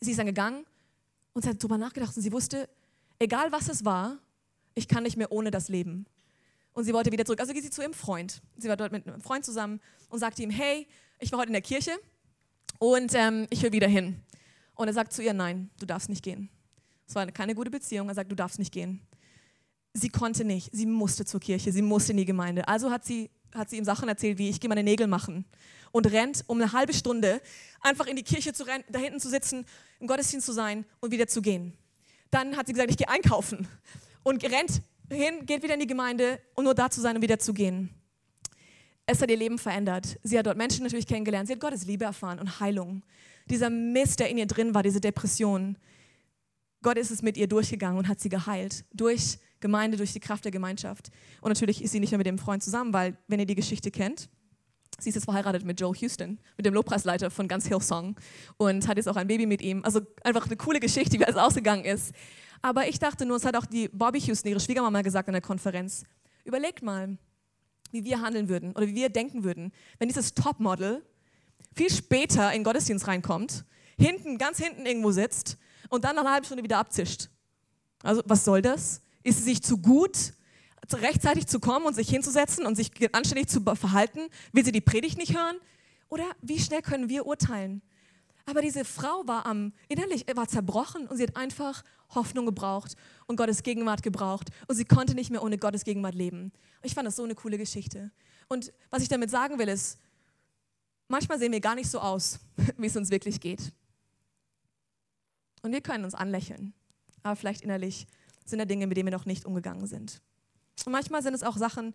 Sie ist dann gegangen und sie hat darüber nachgedacht und sie wusste, egal was es war, ich kann nicht mehr ohne das leben. Und sie wollte wieder zurück. Also geht sie zu ihrem Freund. Sie war dort mit einem Freund zusammen und sagte ihm, hey, ich war heute in der Kirche und ähm, ich will wieder hin. Und er sagt zu ihr, nein, du darfst nicht gehen. Es war keine gute Beziehung. Er sagt, du darfst nicht gehen. Sie konnte nicht. Sie musste zur Kirche. Sie musste in die Gemeinde. Also hat sie, hat sie ihm Sachen erzählt, wie ich gehe meine Nägel machen. Und rennt um eine halbe Stunde einfach in die Kirche zu rennen, da hinten zu sitzen, im Gottesdienst zu sein und wieder zu gehen. Dann hat sie gesagt, ich gehe einkaufen und rennt hin, geht wieder in die Gemeinde, um nur da zu sein und wieder zu gehen. Es hat ihr Leben verändert. Sie hat dort Menschen natürlich kennengelernt. Sie hat Gottes Liebe erfahren und Heilung. Dieser Mist, der in ihr drin war, diese Depression. Gott ist es mit ihr durchgegangen und hat sie geheilt. Durch Gemeinde, durch die Kraft der Gemeinschaft. Und natürlich ist sie nicht mehr mit dem Freund zusammen, weil, wenn ihr die Geschichte kennt, sie ist jetzt verheiratet mit Joel Houston, mit dem Lobpreisleiter von Ganz Hillsong und hat jetzt auch ein Baby mit ihm. Also einfach eine coole Geschichte, wie alles ausgegangen ist. Aber ich dachte nur, es hat auch die Bobby Houston, ihre Schwiegermama, gesagt in der Konferenz. Überlegt mal, wie wir handeln würden oder wie wir denken würden, wenn dieses Topmodel viel später in Gottesdienst reinkommt, hinten, ganz hinten irgendwo sitzt und dann nach einer halben Stunde wieder abzischt. Also was soll das? Ist sie sich zu gut, rechtzeitig zu kommen und sich hinzusetzen und sich anständig zu verhalten? Will sie die Predigt nicht hören? Oder wie schnell können wir urteilen? Aber diese Frau war am, innerlich war zerbrochen und sie hat einfach Hoffnung gebraucht und Gottes Gegenwart gebraucht und sie konnte nicht mehr ohne Gottes Gegenwart leben. Ich fand das so eine coole Geschichte. Und was ich damit sagen will, ist, manchmal sehen wir gar nicht so aus, <laughs> wie es uns wirklich geht. Und wir können uns anlächeln, aber vielleicht innerlich sind da Dinge, mit denen wir noch nicht umgegangen sind. Und manchmal sind es auch Sachen,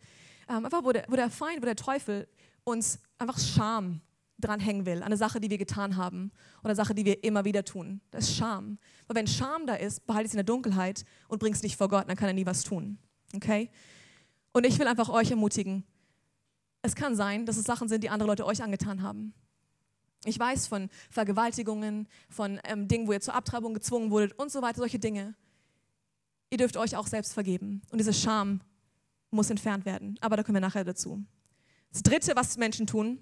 ähm, einfach wo der, wo der Feind, wo der Teufel uns einfach Scham dranhängen will, an eine Sache, die wir getan haben oder Sache, die wir immer wieder tun. Das ist Scham. Weil wenn Scham da ist, behalte es in der Dunkelheit und bring es nicht vor Gott, dann kann er nie was tun. Okay? Und ich will einfach euch ermutigen, es kann sein, dass es Sachen sind, die andere Leute euch angetan haben. Ich weiß von Vergewaltigungen, von ähm, Dingen, wo ihr zur Abtreibung gezwungen wurdet und so weiter, solche Dinge. Ihr dürft euch auch selbst vergeben. Und diese Scham muss entfernt werden. Aber da kommen wir nachher dazu. Das Dritte, was Menschen tun,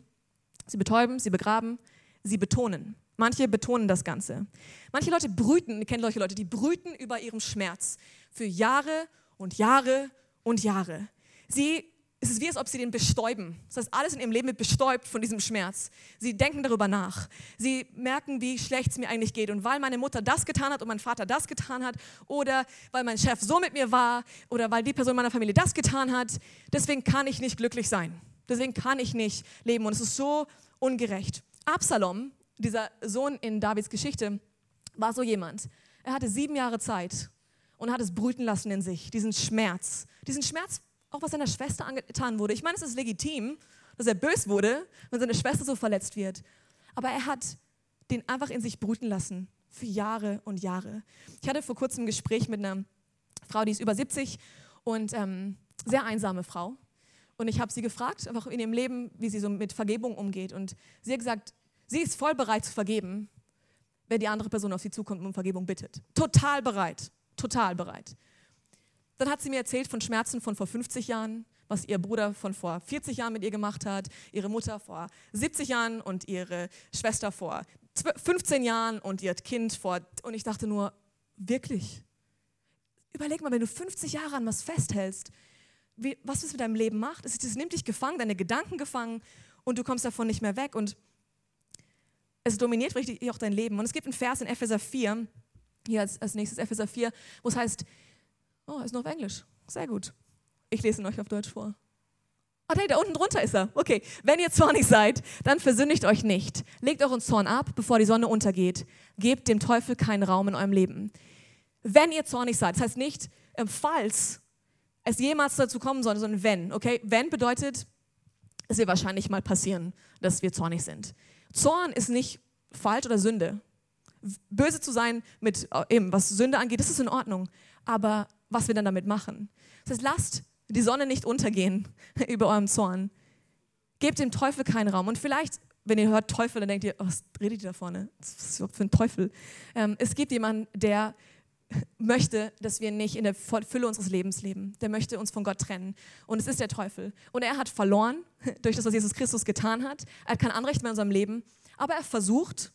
Sie betäuben, sie begraben, sie betonen. Manche betonen das Ganze. Manche Leute brüten, ihr kennt solche Leute, die brüten über ihrem Schmerz für Jahre und Jahre und Jahre. Sie, es ist wie, als ob sie den bestäuben. Das heißt, alles in ihrem Leben wird bestäubt von diesem Schmerz. Sie denken darüber nach. Sie merken, wie schlecht es mir eigentlich geht. Und weil meine Mutter das getan hat und mein Vater das getan hat, oder weil mein Chef so mit mir war, oder weil die Person meiner Familie das getan hat, deswegen kann ich nicht glücklich sein. Deswegen kann ich nicht leben und es ist so ungerecht. Absalom, dieser Sohn in Davids Geschichte, war so jemand. Er hatte sieben Jahre Zeit und hat es brüten lassen in sich, diesen Schmerz. Diesen Schmerz, auch was seiner Schwester angetan wurde. Ich meine, es ist legitim, dass er bös wurde, wenn seine Schwester so verletzt wird. Aber er hat den einfach in sich brüten lassen für Jahre und Jahre. Ich hatte vor kurzem ein Gespräch mit einer Frau, die ist über 70 und ähm, sehr einsame Frau. Und ich habe sie gefragt, einfach in ihrem Leben, wie sie so mit Vergebung umgeht. Und sie hat gesagt, sie ist voll bereit zu vergeben, wenn die andere Person auf sie zukommt und um Vergebung bittet. Total bereit, total bereit. Dann hat sie mir erzählt von Schmerzen von vor 50 Jahren, was ihr Bruder von vor 40 Jahren mit ihr gemacht hat, ihre Mutter vor 70 Jahren und ihre Schwester vor 15 Jahren und ihr Kind vor. Und ich dachte nur, wirklich? Überleg mal, wenn du 50 Jahre an was festhältst, wie, was es mit deinem Leben macht. Es, es nimmt dich gefangen, deine Gedanken gefangen und du kommst davon nicht mehr weg. Und es dominiert richtig auch dein Leben. Und es gibt einen Vers in Epheser 4, hier als, als nächstes Epheser 4, wo es heißt, oh, ist noch auf Englisch. Sehr gut. Ich lese ihn euch auf Deutsch vor. Oh, hey, da unten drunter ist er. Okay. Wenn ihr zornig seid, dann versündigt euch nicht. Legt euren Zorn ab, bevor die Sonne untergeht. Gebt dem Teufel keinen Raum in eurem Leben. Wenn ihr zornig seid, das heißt nicht, ähm, falls es jemals dazu kommen soll, sondern wenn. Okay, wenn bedeutet, es wird wahrscheinlich mal passieren, dass wir zornig sind. Zorn ist nicht falsch oder Sünde. Böse zu sein mit äh, eben, was Sünde angeht, das ist in Ordnung. Aber was wir dann damit machen? Das heißt, lasst die Sonne nicht untergehen <laughs> über eurem Zorn. Gebt dem Teufel keinen Raum. Und vielleicht, wenn ihr hört Teufel, dann denkt ihr, oh, was redet ihr da vorne? Was ist überhaupt für ein Teufel? Ähm, es gibt jemanden, der <laughs> möchte, dass wir nicht in der Fülle unseres Lebens leben. Der möchte uns von Gott trennen. Und es ist der Teufel. Und er hat verloren <laughs> durch das, was Jesus Christus getan hat. Er hat kein Anrecht mehr in unserem Leben. Aber er versucht,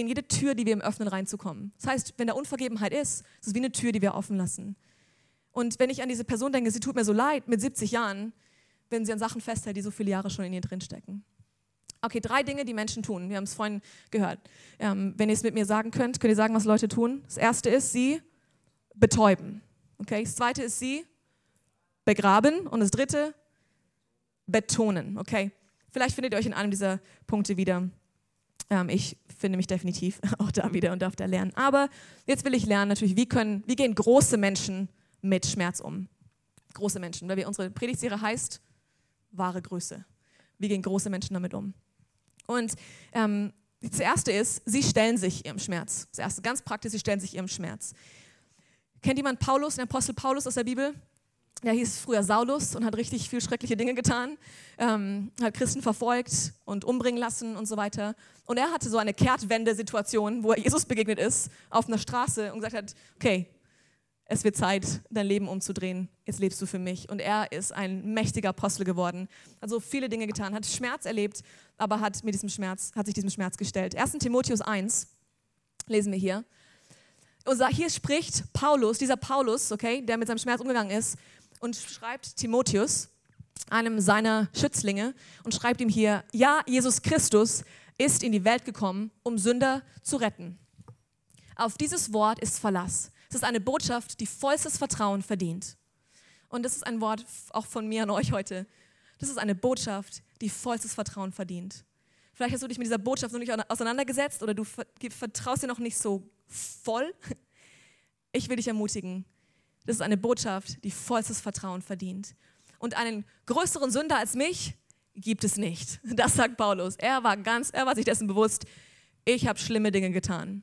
in jede Tür, die wir im Öffnen, reinzukommen. Das heißt, wenn da Unvergebenheit ist, ist es wie eine Tür, die wir offen lassen. Und wenn ich an diese Person denke, sie tut mir so leid mit 70 Jahren, wenn sie an Sachen festhält, die so viele Jahre schon in ihr drinstecken. Okay, drei Dinge, die Menschen tun. Wir haben es vorhin gehört. Ähm, wenn ihr es mit mir sagen könnt, könnt ihr sagen, was Leute tun. Das erste ist, sie betäuben. Okay, das zweite ist, sie begraben. Und das dritte, betonen. Okay, vielleicht findet ihr euch in einem dieser Punkte wieder. Ähm, ich finde mich definitiv <laughs> auch da wieder und darf da lernen. Aber jetzt will ich lernen natürlich, wie, können, wie gehen große Menschen mit Schmerz um? Große Menschen, weil wir unsere Predigtserie heißt wahre Größe. Wie gehen große Menschen damit um? Und ähm, das erste ist, sie stellen sich ihrem Schmerz. Das erste, ganz praktisch, sie stellen sich ihrem Schmerz. Kennt jemand Paulus, den Apostel Paulus aus der Bibel? Der hieß früher Saulus und hat richtig viel schreckliche Dinge getan, ähm, hat Christen verfolgt und umbringen lassen und so weiter. Und er hatte so eine Kehrtwende-Situation, wo er Jesus begegnet ist, auf einer Straße und gesagt hat, okay, es wird Zeit, dein Leben umzudrehen, jetzt lebst du für mich. Und er ist ein mächtiger Apostel geworden, hat so viele Dinge getan, hat Schmerz erlebt, aber hat, mit diesem Schmerz, hat sich diesem Schmerz gestellt. 1. Timotheus 1 lesen wir hier. Und hier spricht Paulus, dieser Paulus, okay, der mit seinem Schmerz umgegangen ist, und schreibt Timotheus, einem seiner Schützlinge, und schreibt ihm hier, ja, Jesus Christus ist in die Welt gekommen, um Sünder zu retten. Auf dieses Wort ist Verlass. Es ist eine Botschaft, die vollstes Vertrauen verdient. Und das ist ein Wort auch von mir an euch heute. Das ist eine Botschaft, die vollstes Vertrauen verdient. Vielleicht hast du dich mit dieser Botschaft noch nicht auseinandergesetzt oder du vertraust dir noch nicht so voll. Ich will dich ermutigen, das ist eine Botschaft, die vollstes Vertrauen verdient. Und einen größeren Sünder als mich gibt es nicht. Das sagt Paulus. Er war ganz, er war sich dessen bewusst, ich habe schlimme Dinge getan.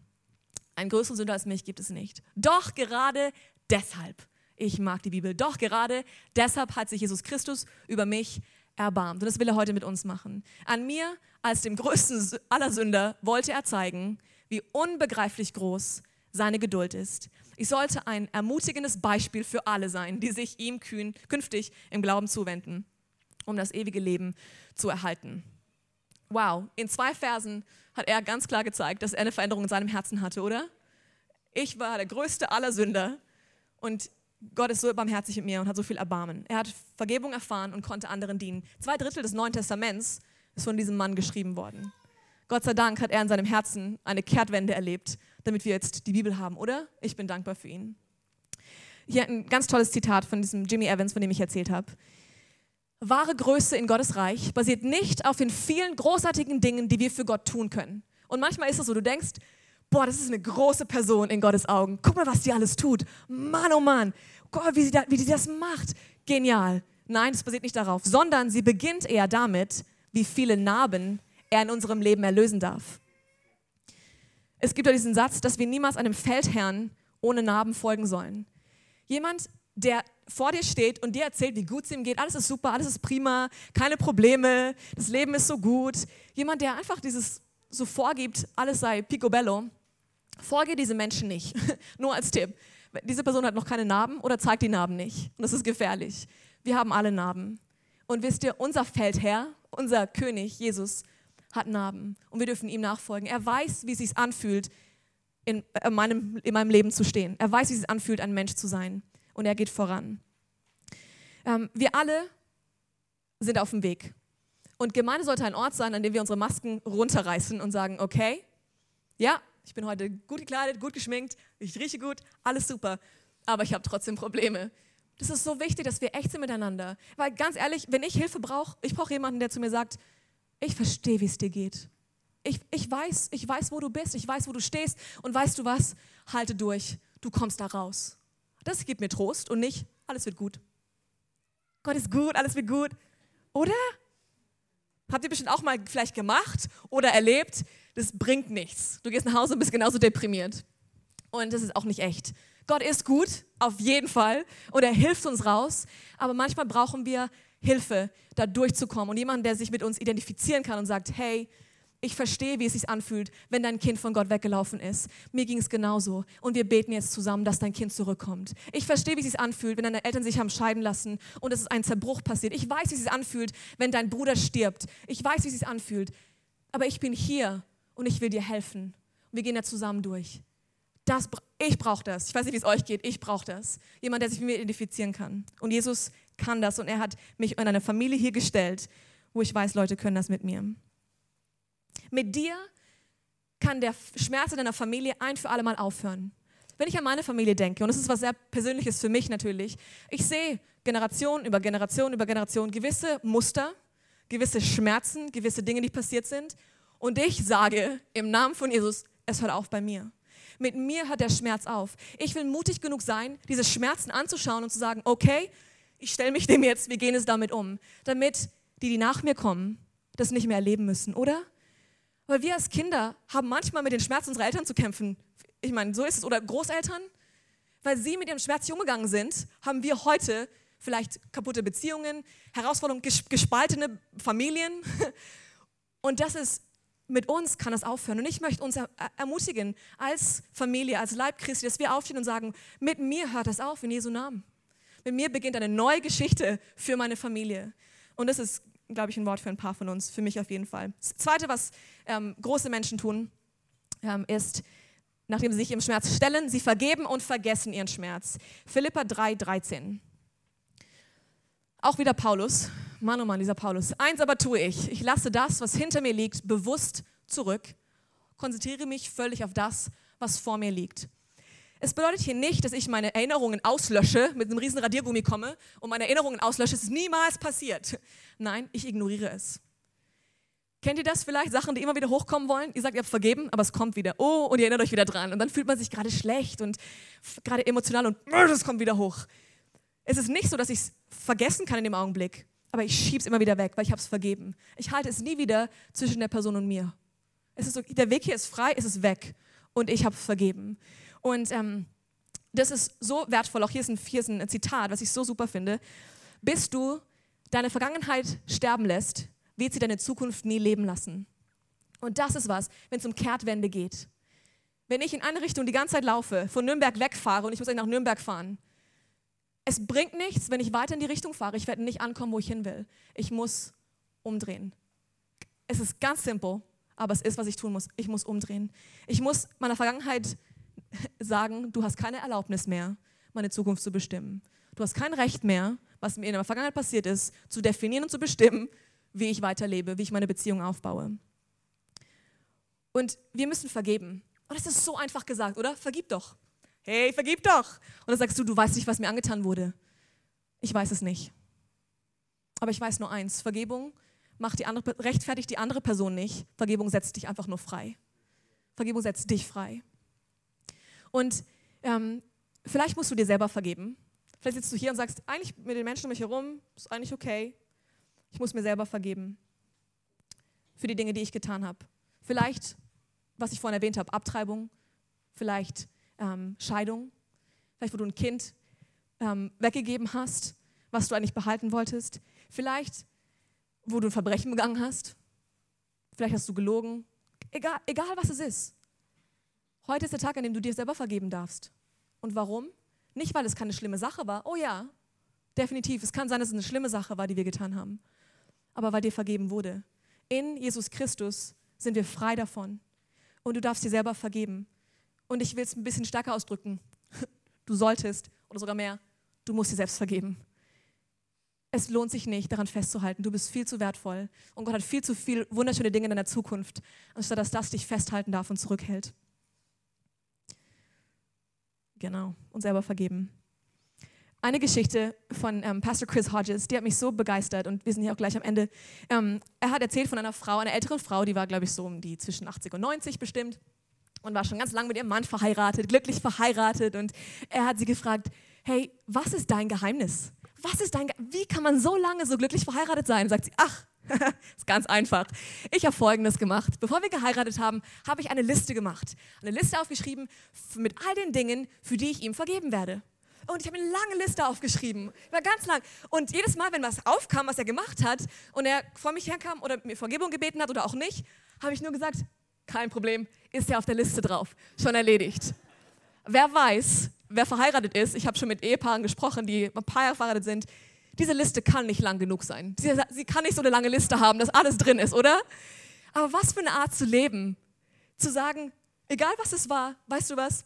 Einen größeren Sünder als mich gibt es nicht. Doch gerade deshalb, ich mag die Bibel, doch gerade deshalb hat sich Jesus Christus über mich erbarmt. Und das will er heute mit uns machen. An mir, als dem größten aller Sünder, wollte er zeigen, wie unbegreiflich groß seine Geduld ist. Ich sollte ein ermutigendes Beispiel für alle sein, die sich ihm kühn, künftig im Glauben zuwenden, um das ewige Leben zu erhalten. Wow, in zwei Versen hat er ganz klar gezeigt, dass er eine Veränderung in seinem Herzen hatte, oder? Ich war der größte aller Sünder und Gott ist so barmherzig mit mir und hat so viel Erbarmen. Er hat Vergebung erfahren und konnte anderen dienen. Zwei Drittel des Neuen Testaments ist von diesem Mann geschrieben worden. Gott sei Dank hat er in seinem Herzen eine Kehrtwende erlebt damit wir jetzt die Bibel haben, oder? Ich bin dankbar für ihn. Hier ein ganz tolles Zitat von diesem Jimmy Evans, von dem ich erzählt habe. Wahre Größe in Gottes Reich basiert nicht auf den vielen großartigen Dingen, die wir für Gott tun können. Und manchmal ist es so, du denkst, boah, das ist eine große Person in Gottes Augen. Guck mal, was die alles tut. Mann, oh Mann, Gott, wie sie, da, wie sie das macht. Genial. Nein, es basiert nicht darauf, sondern sie beginnt eher damit, wie viele Narben er in unserem Leben erlösen darf. Es gibt ja diesen Satz, dass wir niemals einem Feldherrn ohne Narben folgen sollen. Jemand, der vor dir steht und dir erzählt, wie gut es ihm geht, alles ist super, alles ist prima, keine Probleme, das Leben ist so gut. Jemand, der einfach dieses so vorgibt, alles sei picobello, folge diese Menschen nicht. <laughs> Nur als Tipp. Diese Person hat noch keine Narben oder zeigt die Narben nicht. Und das ist gefährlich. Wir haben alle Narben. Und wisst ihr, unser Feldherr, unser König, Jesus, hat Narben und wir dürfen ihm nachfolgen. Er weiß, wie es sich anfühlt, in, in, meinem, in meinem Leben zu stehen. Er weiß, wie es sich anfühlt, ein Mensch zu sein und er geht voran. Ähm, wir alle sind auf dem Weg. Und Gemeinde sollte ein Ort sein, an dem wir unsere Masken runterreißen und sagen, okay, ja, ich bin heute gut gekleidet, gut geschminkt, ich rieche gut, alles super, aber ich habe trotzdem Probleme. Das ist so wichtig, dass wir echt sind miteinander. Weil ganz ehrlich, wenn ich Hilfe brauche, ich brauche jemanden, der zu mir sagt, ich verstehe, wie es dir geht. Ich, ich, weiß, ich weiß, wo du bist, ich weiß, wo du stehst und weißt du was? Halte durch, du kommst da raus. Das gibt mir Trost und nicht, alles wird gut. Gott ist gut, alles wird gut. Oder? Habt ihr bestimmt auch mal vielleicht gemacht oder erlebt, das bringt nichts. Du gehst nach Hause und bist genauso deprimiert. Und das ist auch nicht echt. Gott ist gut, auf jeden Fall, und er hilft uns raus, aber manchmal brauchen wir Hilfe, da durchzukommen und jemanden, der sich mit uns identifizieren kann und sagt, hey, ich verstehe, wie es sich anfühlt, wenn dein Kind von Gott weggelaufen ist. Mir ging es genauso. Und wir beten jetzt zusammen, dass dein Kind zurückkommt. Ich verstehe, wie es sich anfühlt, wenn deine Eltern sich haben scheiden lassen und es ist ein Zerbruch passiert. Ich weiß, wie es sich anfühlt, wenn dein Bruder stirbt. Ich weiß, wie es sich anfühlt. Aber ich bin hier und ich will dir helfen. Und wir gehen da zusammen durch. Das, ich brauche das. Ich weiß nicht, wie es euch geht. Ich brauche das. Jemand, der sich mit mir identifizieren kann. Und Jesus kann das und er hat mich in eine Familie hier gestellt, wo ich weiß, Leute können das mit mir. Mit dir kann der Schmerz in deiner Familie ein für alle Mal aufhören. Wenn ich an meine Familie denke, und das ist was sehr Persönliches für mich natürlich, ich sehe Generation über Generation über Generation gewisse Muster, gewisse Schmerzen, gewisse Dinge, die passiert sind. Und ich sage im Namen von Jesus, es hört auf bei mir. Mit mir hört der Schmerz auf. Ich will mutig genug sein, diese Schmerzen anzuschauen und zu sagen, okay, ich stelle mich dem jetzt, wir gehen es damit um, damit die, die nach mir kommen, das nicht mehr erleben müssen, oder? Weil wir als Kinder haben manchmal mit den Schmerzen unserer Eltern zu kämpfen. Ich meine, so ist es. Oder Großeltern, weil sie mit ihrem Schmerz umgegangen sind, haben wir heute vielleicht kaputte Beziehungen, Herausforderungen, gespaltene Familien. <laughs> Und das ist, mit uns kann das aufhören. Und ich möchte uns ermutigen, als Familie, als Leib Christi, dass wir aufstehen und sagen, mit mir hört das auf in Jesu Namen. Mit mir beginnt eine neue Geschichte für meine Familie. Und das ist, glaube ich, ein Wort für ein paar von uns, für mich auf jeden Fall. Das Zweite, was ähm, große Menschen tun, ähm, ist, nachdem sie sich im Schmerz stellen, sie vergeben und vergessen ihren Schmerz. Philippa 3, 13. Auch wieder Paulus. Mann, oh Mann, dieser Paulus. Eins aber tue ich. Ich lasse das, was hinter mir liegt, bewusst zurück, konzentriere mich völlig auf das, was vor mir liegt. Es bedeutet hier nicht, dass ich meine Erinnerungen auslösche, mit einem riesen Radiergummi komme und meine Erinnerungen auslösche. Es ist niemals passiert. Nein, ich ignoriere es. Kennt ihr das vielleicht? Sachen, die immer wieder hochkommen wollen? Ihr sagt, ihr habt vergeben, aber es kommt wieder. Oh, und ihr erinnert euch wieder dran. Und dann fühlt man sich gerade schlecht und gerade emotional und es kommt wieder hoch. Es ist nicht so, dass ich es vergessen kann in dem Augenblick, aber ich schiebe es immer wieder weg, weil ich habe es vergeben. Ich halte es nie wieder zwischen der Person und mir. Es ist so, der Weg hier ist frei, es ist weg und ich habe es vergeben. Und ähm, das ist so wertvoll. Auch hier ist, ein, hier ist ein Zitat, was ich so super finde. Bis du deine Vergangenheit sterben lässt, wird sie deine Zukunft nie leben lassen. Und das ist was, wenn es um Kehrtwende geht. Wenn ich in eine Richtung die ganze Zeit laufe, von Nürnberg wegfahre und ich muss eigentlich nach Nürnberg fahren, es bringt nichts, wenn ich weiter in die Richtung fahre. Ich werde nicht ankommen, wo ich hin will. Ich muss umdrehen. Es ist ganz simpel, aber es ist, was ich tun muss. Ich muss umdrehen. Ich muss meiner Vergangenheit sagen, du hast keine Erlaubnis mehr, meine Zukunft zu bestimmen. Du hast kein Recht mehr, was mir in der Vergangenheit passiert ist, zu definieren und zu bestimmen, wie ich weiterlebe, wie ich meine Beziehung aufbaue. Und wir müssen vergeben. Und das ist so einfach gesagt, oder? Vergib doch. Hey, vergib doch. Und dann sagst du, du weißt nicht, was mir angetan wurde. Ich weiß es nicht. Aber ich weiß nur eins: Vergebung macht die andere, rechtfertigt die andere Person nicht. Vergebung setzt dich einfach nur frei. Vergebung setzt dich frei. Und ähm, vielleicht musst du dir selber vergeben. Vielleicht sitzt du hier und sagst, eigentlich mit den Menschen um mich herum ist eigentlich okay. Ich muss mir selber vergeben für die Dinge, die ich getan habe. Vielleicht, was ich vorhin erwähnt habe, Abtreibung, vielleicht ähm, Scheidung, vielleicht wo du ein Kind ähm, weggegeben hast, was du eigentlich behalten wolltest, vielleicht wo du ein Verbrechen begangen hast, vielleicht hast du gelogen, egal, egal was es ist. Heute ist der Tag, an dem du dir selber vergeben darfst. Und warum? Nicht, weil es keine schlimme Sache war. Oh ja, definitiv. Es kann sein, dass es eine schlimme Sache war, die wir getan haben. Aber weil dir vergeben wurde. In Jesus Christus sind wir frei davon. Und du darfst dir selber vergeben. Und ich will es ein bisschen stärker ausdrücken. <laughs> Du solltest, oder sogar mehr, du musst dir selbst vergeben. Es lohnt sich nicht, daran festzuhalten. Du bist viel zu wertvoll. Und Gott hat viel zu viele wunderschöne Dinge in deiner Zukunft, anstatt dass das dich festhalten darf und zurückhält. Genau, und selber vergeben. Eine Geschichte von ähm, Pastor Chris Hodges, die hat mich so begeistert und wir sind hier auch gleich am Ende. Ähm, er hat erzählt von einer Frau, einer älteren Frau, die war, glaube ich, so um die zwischen 80 und 90 bestimmt und war schon ganz lange mit ihrem Mann verheiratet, glücklich verheiratet. Und er hat sie gefragt: Hey, was ist dein Geheimnis? Was ist dein, wie kann man so lange so glücklich verheiratet sein? Sagt sie: Ach, <laughs> ist ganz einfach. Ich habe Folgendes gemacht. Bevor wir geheiratet haben, habe ich eine Liste gemacht. Eine Liste aufgeschrieben mit all den Dingen, für die ich ihm vergeben werde. Und ich habe eine lange Liste aufgeschrieben. War ganz lang. Und jedes Mal, wenn was aufkam, was er gemacht hat, und er vor mich herkam oder mir Vergebung gebeten hat oder auch nicht, habe ich nur gesagt, kein Problem, ist ja auf der Liste drauf. Schon erledigt. Wer weiß, wer verheiratet ist, ich habe schon mit Ehepaaren gesprochen, die ein paar Jahre verheiratet sind, diese Liste kann nicht lang genug sein. Sie, sie kann nicht so eine lange Liste haben, dass alles drin ist, oder? Aber was für eine Art zu leben. Zu sagen, egal was es war, weißt du was?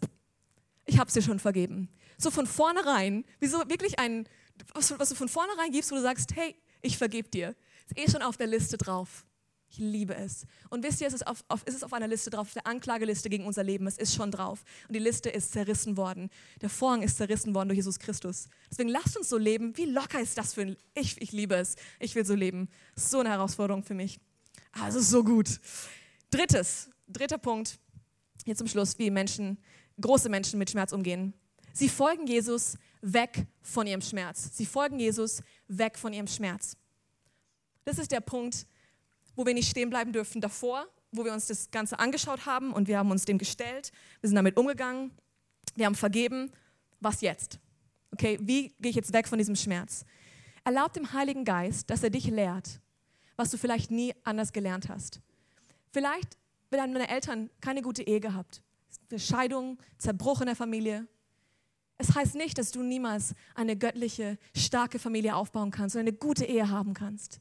Ich habe es dir schon vergeben. So von vornherein, wie so wirklich ein, was, was du von vornherein gibst, wo du sagst, hey, ich vergebe dir. Ist eh schon auf der Liste drauf. Ich liebe es. Und wisst ihr, es ist, auf, auf, ist es auf einer Liste drauf, der Anklageliste gegen unser Leben. Es ist schon drauf. Und die Liste ist zerrissen worden. Der Vorhang ist zerrissen worden durch Jesus Christus. Deswegen lasst uns so leben. Wie locker ist das für ein. Ich, ich liebe es. Ich will so leben. So eine Herausforderung für mich. Also so gut. Drittes, dritter Punkt, hier zum Schluss, wie Menschen große Menschen mit Schmerz umgehen. Sie folgen Jesus weg von ihrem Schmerz. Sie folgen Jesus weg von ihrem Schmerz. Das ist der Punkt, wo wir nicht stehen bleiben dürfen davor, wo wir uns das Ganze angeschaut haben und wir haben uns dem gestellt. Wir sind damit umgegangen. Wir haben vergeben. Was jetzt? Okay, wie gehe ich jetzt weg von diesem Schmerz? Erlaub dem Heiligen Geist, dass er dich lehrt, was du vielleicht nie anders gelernt hast. Vielleicht haben deine Eltern keine gute Ehe gehabt. Scheidung, Zerbruch in der Familie. Es heißt nicht, dass du niemals eine göttliche, starke Familie aufbauen kannst und eine gute Ehe haben kannst.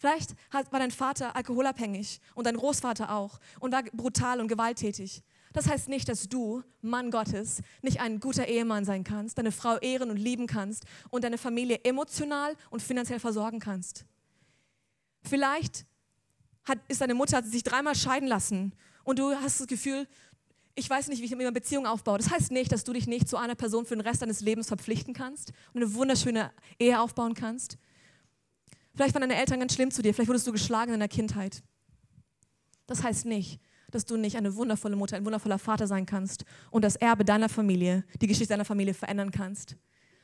Vielleicht war dein Vater alkoholabhängig und dein Großvater auch und war brutal und gewalttätig. Das heißt nicht, dass du, Mann Gottes, nicht ein guter Ehemann sein kannst, deine Frau ehren und lieben kannst und deine Familie emotional und finanziell versorgen kannst. Vielleicht hat, ist deine Mutter sich dreimal scheiden lassen und du hast das Gefühl, ich weiß nicht, wie ich eine Beziehung aufbaue. Das heißt nicht, dass du dich nicht zu einer Person für den Rest deines Lebens verpflichten kannst und eine wunderschöne Ehe aufbauen kannst. Vielleicht waren deine Eltern ganz schlimm zu dir, vielleicht wurdest du geschlagen in der Kindheit. Das heißt nicht, dass du nicht eine wundervolle Mutter, ein wundervoller Vater sein kannst und das Erbe deiner Familie, die Geschichte deiner Familie verändern kannst.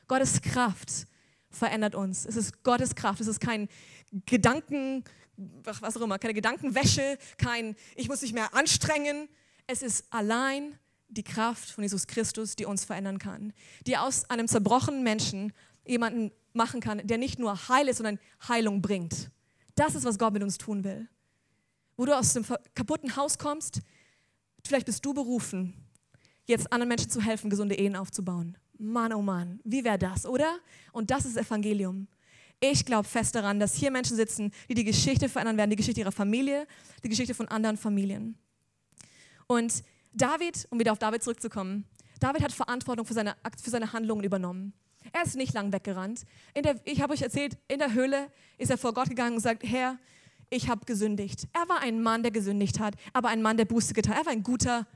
Gottes Kraft verändert uns. Es ist Gottes Kraft. Es ist kein Gedanken, was auch immer, keine Gedankenwäsche, kein Ich muss mich mehr anstrengen. Es ist allein die Kraft von Jesus Christus, die uns verändern kann, die aus einem zerbrochenen Menschen jemanden machen kann, der nicht nur heil ist, sondern Heilung bringt. Das ist, was Gott mit uns tun will wo du aus dem kaputten Haus kommst, vielleicht bist du berufen, jetzt anderen Menschen zu helfen, gesunde Ehen aufzubauen. Mann, oh Mann, wie wäre das, oder? Und das ist Evangelium. Ich glaube fest daran, dass hier Menschen sitzen, die die Geschichte verändern werden, die Geschichte ihrer Familie, die Geschichte von anderen Familien. Und David, um wieder auf David zurückzukommen, David hat Verantwortung für seine, für seine Handlungen übernommen. Er ist nicht lang weggerannt. Der, ich habe euch erzählt, in der Höhle ist er vor Gott gegangen und sagt, Herr, ich habe gesündigt. Er war ein Mann, der gesündigt hat, aber ein Mann, der Buße getan hat. Er war ein guter,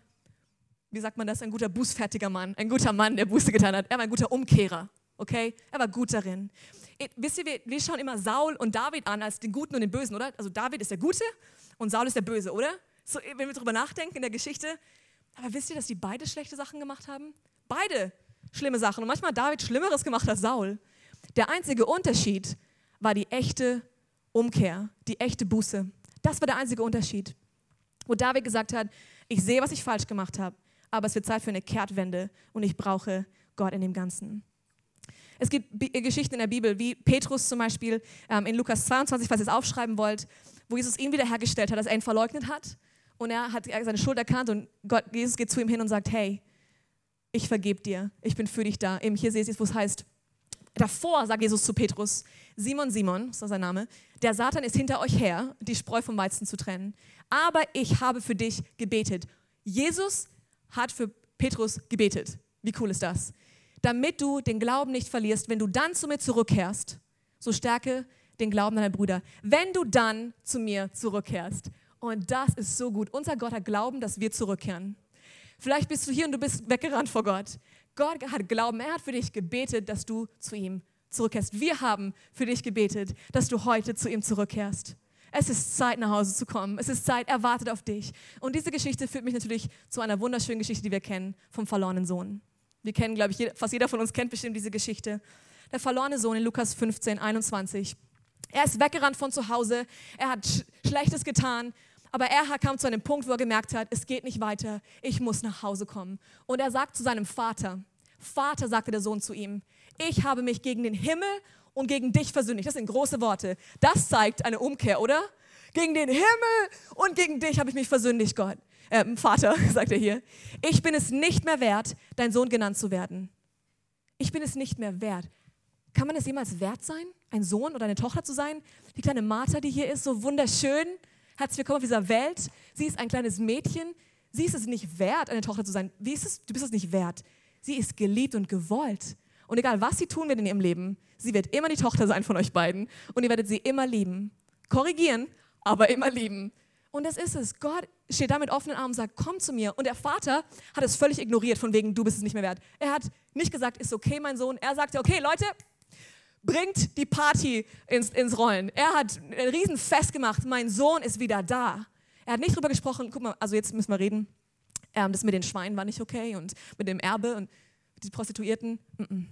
wie sagt man das, ein guter bußfertiger Mann, ein guter Mann, der Buße getan hat. Er war ein guter Umkehrer, okay? Er war gut darin. Wisst ihr, wir, wir schauen immer Saul und David an als den Guten und den Bösen, oder? Also David ist der Gute und Saul ist der Böse, oder? So, wenn wir darüber nachdenken in der Geschichte. Aber wisst ihr, dass die beide schlechte Sachen gemacht haben? Beide schlimme Sachen. Und manchmal hat David Schlimmeres gemacht als Saul. Der einzige Unterschied war die echte Umkehr, die echte Buße. Das war der einzige Unterschied. Wo David gesagt hat, ich sehe, was ich falsch gemacht habe, aber es wird Zeit für eine Kehrtwende und ich brauche Gott in dem Ganzen. Es gibt Geschichten in der Bibel, wie Petrus zum Beispiel ähm, in Lukas 22, falls ihr es aufschreiben wollt, wo Jesus ihn wiederhergestellt hat, dass er ihn verleugnet hat. Und er hat seine Schuld erkannt und Gott, Jesus geht zu ihm hin und sagt, hey, ich vergebe dir, ich bin für dich da. Eben hier seht ihr, wo es heißt, davor sagt Jesus zu Petrus, Simon, Simon, ist das sein Name, der Satan ist hinter euch her, die Spreu vom Weizen zu trennen. Aber ich habe für dich gebetet. Jesus hat für Petrus gebetet. Wie cool ist das? Damit du den Glauben nicht verlierst, wenn du dann zu mir zurückkehrst, so stärke den Glauben deiner Brüder. Wenn du dann zu mir zurückkehrst. Und das ist so gut. Unser Gott hat Glauben, dass wir zurückkehren. Vielleicht bist du hier und du bist weggerannt vor Gott. Gott hat Glauben. Er hat für dich gebetet, dass du zu ihm zurückkehrst. Wir haben für dich gebetet, dass du heute zu ihm zurückkehrst. Es ist Zeit, nach Hause zu kommen. Es ist Zeit, er wartet auf dich. Und diese Geschichte führt mich natürlich zu einer wunderschönen Geschichte, die wir kennen, vom verlorenen Sohn. Wir kennen, glaube ich, fast jeder von uns kennt bestimmt diese Geschichte. Der verlorene Sohn in Lukas 15, 21. Er ist weggerannt von zu Hause. Er hat Sch Schlechtes getan. Aber er kam zu einem Punkt, wo er gemerkt hat, es geht nicht weiter. Ich muss nach Hause kommen. Und er sagt zu seinem Vater, Vater, sagte der Sohn zu ihm, ich habe mich gegen den Himmel und gegen dich versündigt. Das sind große Worte. Das zeigt eine Umkehr, oder? Gegen den Himmel und gegen dich habe ich mich versündigt, Gott. Ähm, Vater, <laughs> sagt er hier. Ich bin es nicht mehr wert, dein Sohn genannt zu werden. Ich bin es nicht mehr wert. Kann man es jemals wert sein, ein Sohn oder eine Tochter zu sein? Die kleine Martha, die hier ist, so wunderschön. Herzlich willkommen auf dieser Welt. Sie ist ein kleines Mädchen. Sie ist es nicht wert, eine Tochter zu sein. Wie ist es? Du bist es nicht wert. Sie ist geliebt und gewollt. Und egal, was sie tun wird in ihrem Leben, sie wird immer die Tochter sein von euch beiden. Und ihr werdet sie immer lieben. Korrigieren, aber immer lieben. Und das ist es. Gott steht da mit offenen Armen und sagt, komm zu mir. Und der Vater hat es völlig ignoriert, von wegen, du bist es nicht mehr wert. Er hat nicht gesagt, ist okay, mein Sohn. Er sagte, okay, Leute, bringt die Party ins, ins Rollen. Er hat ein Riesenfest gemacht, mein Sohn ist wieder da. Er hat nicht drüber gesprochen, guck mal, also jetzt müssen wir reden. Ähm, das mit den Schweinen war nicht okay und mit dem Erbe und die Prostituierten. Mm -mm.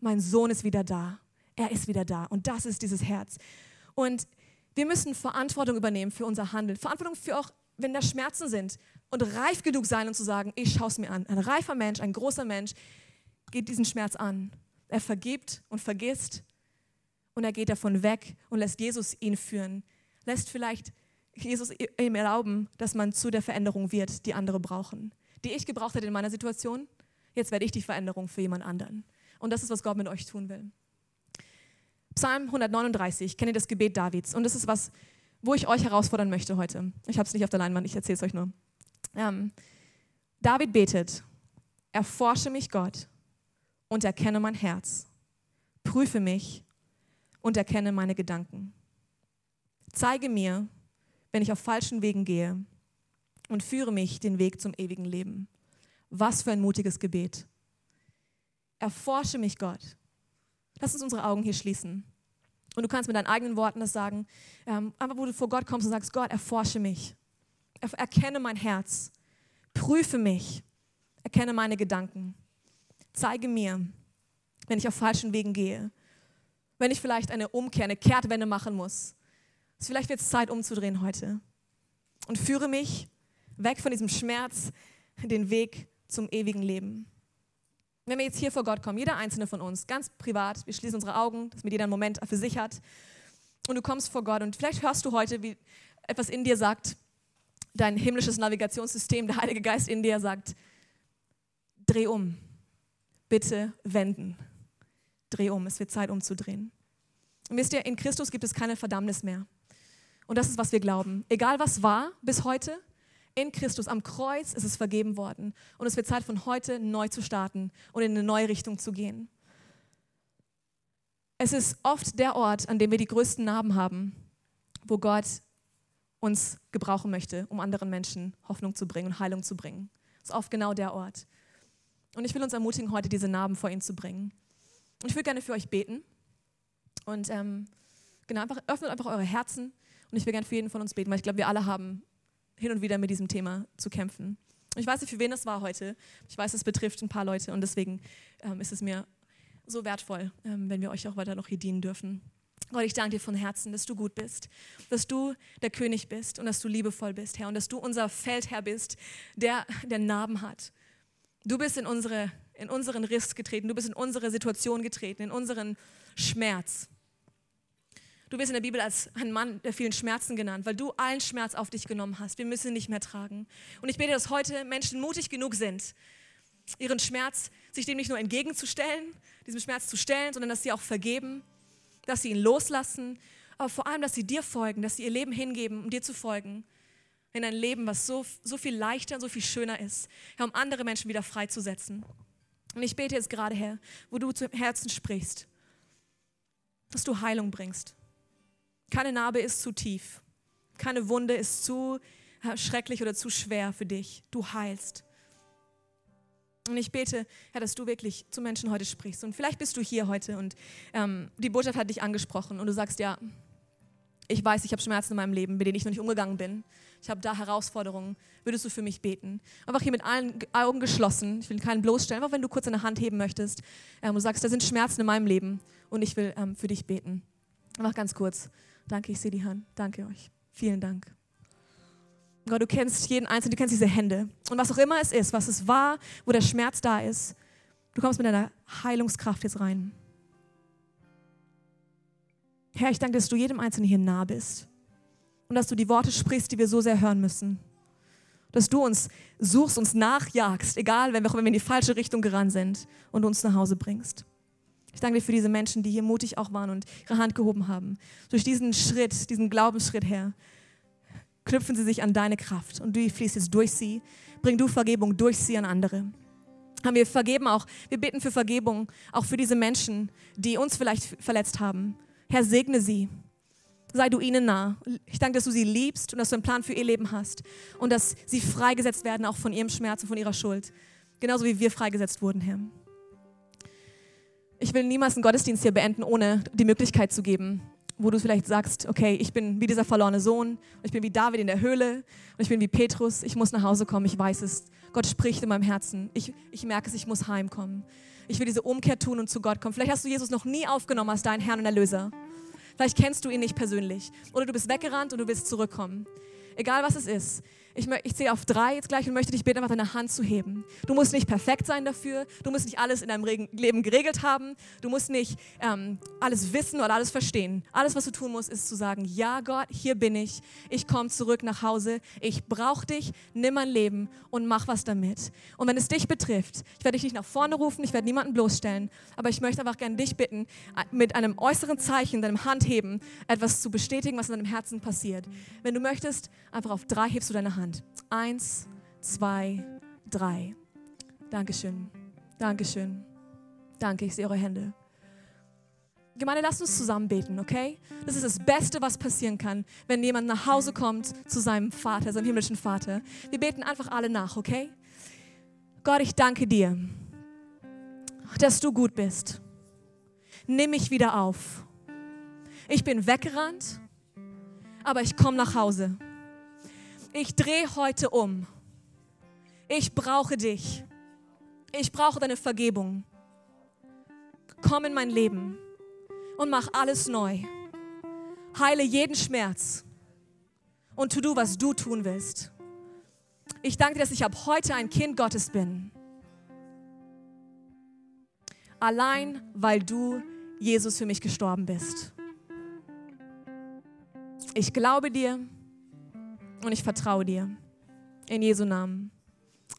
Mein Sohn ist wieder da. Er ist wieder da. Und das ist dieses Herz. Und wir müssen Verantwortung übernehmen für unser Handeln. Verantwortung für auch, wenn da Schmerzen sind. Und reif genug sein und zu sagen, ich schaue es mir an. Ein reifer Mensch, ein großer Mensch geht diesen Schmerz an. Er vergibt und vergisst und er geht davon weg und lässt Jesus ihn führen. Lässt vielleicht Jesus ihm erlauben, dass man zu der Veränderung wird, die andere brauchen. Die ich gebraucht hätte in meiner Situation, jetzt werde ich die Veränderung für jemand anderen. Und das ist, was Gott mit euch tun will. Psalm 139, kennt ihr das Gebet Davids? Und das ist was, wo ich euch herausfordern möchte heute. Ich habe es nicht auf der Leinwand, ich erzähle es euch nur. Ähm, David betet, erforsche mich Gott und erkenne mein Herz. Prüfe mich und erkenne meine Gedanken. Zeige mir, wenn ich auf falschen Wegen gehe und führe mich den Weg zum ewigen Leben. Was für ein mutiges Gebet. Erforsche mich, Gott. Lass uns unsere Augen hier schließen. Und du kannst mit deinen eigenen Worten das sagen, ähm, einfach wo du vor Gott kommst und sagst, Gott, erforsche mich. Er erkenne mein Herz. Prüfe mich. Erkenne meine Gedanken. Zeige mir, wenn ich auf falschen Wegen gehe. Wenn ich vielleicht eine Umkehr, eine Kehrtwende machen muss. Vielleicht wird es Zeit umzudrehen heute. Und führe mich weg von diesem Schmerz, den Weg zum ewigen Leben. Wenn wir jetzt hier vor Gott kommen, jeder einzelne von uns, ganz privat, wir schließen unsere Augen, dass mir jeder einen Moment für sich hat. Und du kommst vor Gott und vielleicht hörst du heute, wie etwas in dir sagt, dein himmlisches Navigationssystem, der Heilige Geist in dir sagt, dreh um, bitte wenden. Dreh um, es wird Zeit umzudrehen. Und wisst ihr, in Christus gibt es keine Verdammnis mehr. Und das ist, was wir glauben. Egal was war bis heute, in Christus am Kreuz ist es vergeben worden. Und es wird Zeit von heute neu zu starten und in eine neue Richtung zu gehen. Es ist oft der Ort, an dem wir die größten Narben haben, wo Gott uns gebrauchen möchte, um anderen Menschen Hoffnung zu bringen und Heilung zu bringen. Das ist oft genau der Ort. Und ich will uns ermutigen, heute diese Narben vor ihn zu bringen. Und ich würde gerne für euch beten. Und ähm, genau, einfach, öffnet einfach eure Herzen. Und ich will gerne für jeden von uns beten, weil ich glaube, wir alle haben hin und wieder mit diesem Thema zu kämpfen. Ich weiß nicht, für wen es war heute. Ich weiß, es betrifft ein paar Leute und deswegen ähm, ist es mir so wertvoll, ähm, wenn wir euch auch weiter noch hier dienen dürfen. Gott, ich danke dir von Herzen, dass du gut bist, dass du der König bist und dass du liebevoll bist, Herr, und dass du unser Feldherr bist, der, der Narben hat. Du bist in, unsere, in unseren Riss getreten, du bist in unsere Situation getreten, in unseren Schmerz. Du wirst in der Bibel als ein Mann der vielen Schmerzen genannt, weil du allen Schmerz auf dich genommen hast. Wir müssen ihn nicht mehr tragen. Und ich bete, dass heute Menschen mutig genug sind, ihren Schmerz sich dem nicht nur entgegenzustellen, diesem Schmerz zu stellen, sondern dass sie auch vergeben, dass sie ihn loslassen, aber vor allem, dass sie dir folgen, dass sie ihr Leben hingeben, um dir zu folgen. In ein Leben, was so, so viel leichter und so viel schöner ist, Herr, um andere Menschen wieder freizusetzen. Und ich bete jetzt gerade, Herr, wo du zum Herzen sprichst, dass du Heilung bringst keine Narbe ist zu tief. Keine Wunde ist zu schrecklich oder zu schwer für dich. Du heilst. Und ich bete, Herr, dass du wirklich zu Menschen heute sprichst. Und vielleicht bist du hier heute und ähm, die Botschaft hat dich angesprochen und du sagst, ja, ich weiß, ich habe Schmerzen in meinem Leben, mit denen ich noch nicht umgegangen bin. Ich habe da Herausforderungen. Würdest du für mich beten? Einfach hier mit allen Augen geschlossen. Ich will keinen bloßstellen. Einfach wenn du kurz eine Hand heben möchtest ähm, und sagst, da sind Schmerzen in meinem Leben und ich will ähm, für dich beten. Einfach ganz kurz. Danke, ich sehe die Hand. Danke euch. Vielen Dank. Gott, du kennst jeden Einzelnen, du kennst diese Hände. Und was auch immer es ist, was es war, wo der Schmerz da ist, du kommst mit deiner Heilungskraft jetzt rein. Herr, ich danke, dass du jedem Einzelnen hier nah bist. Und dass du die Worte sprichst, die wir so sehr hören müssen. Dass du uns suchst, uns nachjagst, egal wenn wir, wenn wir in die falsche Richtung gerannt sind und uns nach Hause bringst. Ich danke dir für diese Menschen, die hier mutig auch waren und ihre Hand gehoben haben. Durch diesen Schritt, diesen Glaubensschritt her, knüpfen sie sich an deine Kraft und du fließt jetzt durch sie. Bring du Vergebung durch sie an andere. Haben wir vergeben auch, wir beten für Vergebung, auch für diese Menschen, die uns vielleicht verletzt haben. Herr, segne sie. Sei du ihnen nah. Ich danke, dass du sie liebst und dass du einen Plan für ihr Leben hast und dass sie freigesetzt werden, auch von ihrem Schmerz und von ihrer Schuld. Genauso wie wir freigesetzt wurden, Herr. Ich will niemals einen Gottesdienst hier beenden, ohne die Möglichkeit zu geben, wo du vielleicht sagst, okay, ich bin wie dieser verlorene Sohn, ich bin wie David in der Höhle und ich bin wie Petrus, ich muss nach Hause kommen, ich weiß es. Gott spricht in meinem Herzen. Ich, ich merke es, ich muss heimkommen. Ich will diese Umkehr tun und zu Gott kommen. Vielleicht hast du Jesus noch nie aufgenommen als deinen Herrn und Erlöser. Vielleicht kennst du ihn nicht persönlich. Oder du bist weggerannt und du willst zurückkommen. Egal was es ist. Ich, ich zähle auf drei jetzt gleich und möchte dich bitten, einfach deine Hand zu heben. Du musst nicht perfekt sein dafür. Du musst nicht alles in deinem Leben geregelt haben. Du musst nicht ähm, alles wissen oder alles verstehen. Alles, was du tun musst, ist zu sagen, ja Gott, hier bin ich. Ich komme zurück nach Hause. Ich brauche dich. Nimm mein Leben und mach was damit. Und wenn es dich betrifft, ich werde dich nicht nach vorne rufen, ich werde niemanden bloßstellen, aber ich möchte einfach gerne dich bitten, mit einem äußeren Zeichen, deinem Handheben, etwas zu bestätigen, was in deinem Herzen passiert. Wenn du möchtest, einfach auf drei hebst du deine Hand. Hand. Eins, zwei, drei. Dankeschön. Dankeschön. Danke, ich sehe eure Hände. Gemeinde, lasst uns zusammen beten, okay? Das ist das Beste, was passieren kann, wenn jemand nach Hause kommt zu seinem Vater, seinem himmlischen Vater. Wir beten einfach alle nach, okay? Gott, ich danke dir, dass du gut bist. Nimm mich wieder auf. Ich bin weggerannt, aber ich komme nach Hause ich drehe heute um. Ich brauche dich. Ich brauche deine Vergebung. Komm in mein Leben und mach alles neu. Heile jeden Schmerz und tu du, was du tun willst. Ich danke dir, dass ich ab heute ein Kind Gottes bin. Allein weil du, Jesus, für mich gestorben bist. Ich glaube dir und ich vertraue dir. In Jesu Namen.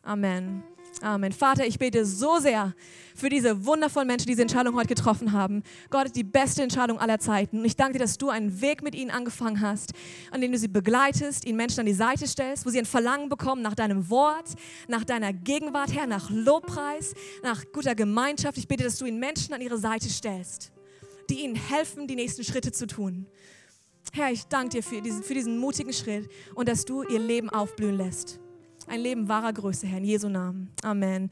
Amen. Amen. Vater, ich bete so sehr für diese wundervollen Menschen, die diese Entscheidung heute getroffen haben. Gott ist die beste Entscheidung aller Zeiten. Und ich danke dir, dass du einen Weg mit ihnen angefangen hast, an dem du sie begleitest, ihnen Menschen an die Seite stellst, wo sie ein Verlangen bekommen nach deinem Wort, nach deiner Gegenwart, Herr, nach Lobpreis, nach guter Gemeinschaft. Ich bete, dass du ihnen Menschen an ihre Seite stellst, die ihnen helfen, die nächsten Schritte zu tun. Herr, ich danke dir für diesen, für diesen mutigen Schritt und dass du ihr Leben aufblühen lässt. Ein Leben wahrer Größe, Herr, in Jesu Namen. Amen.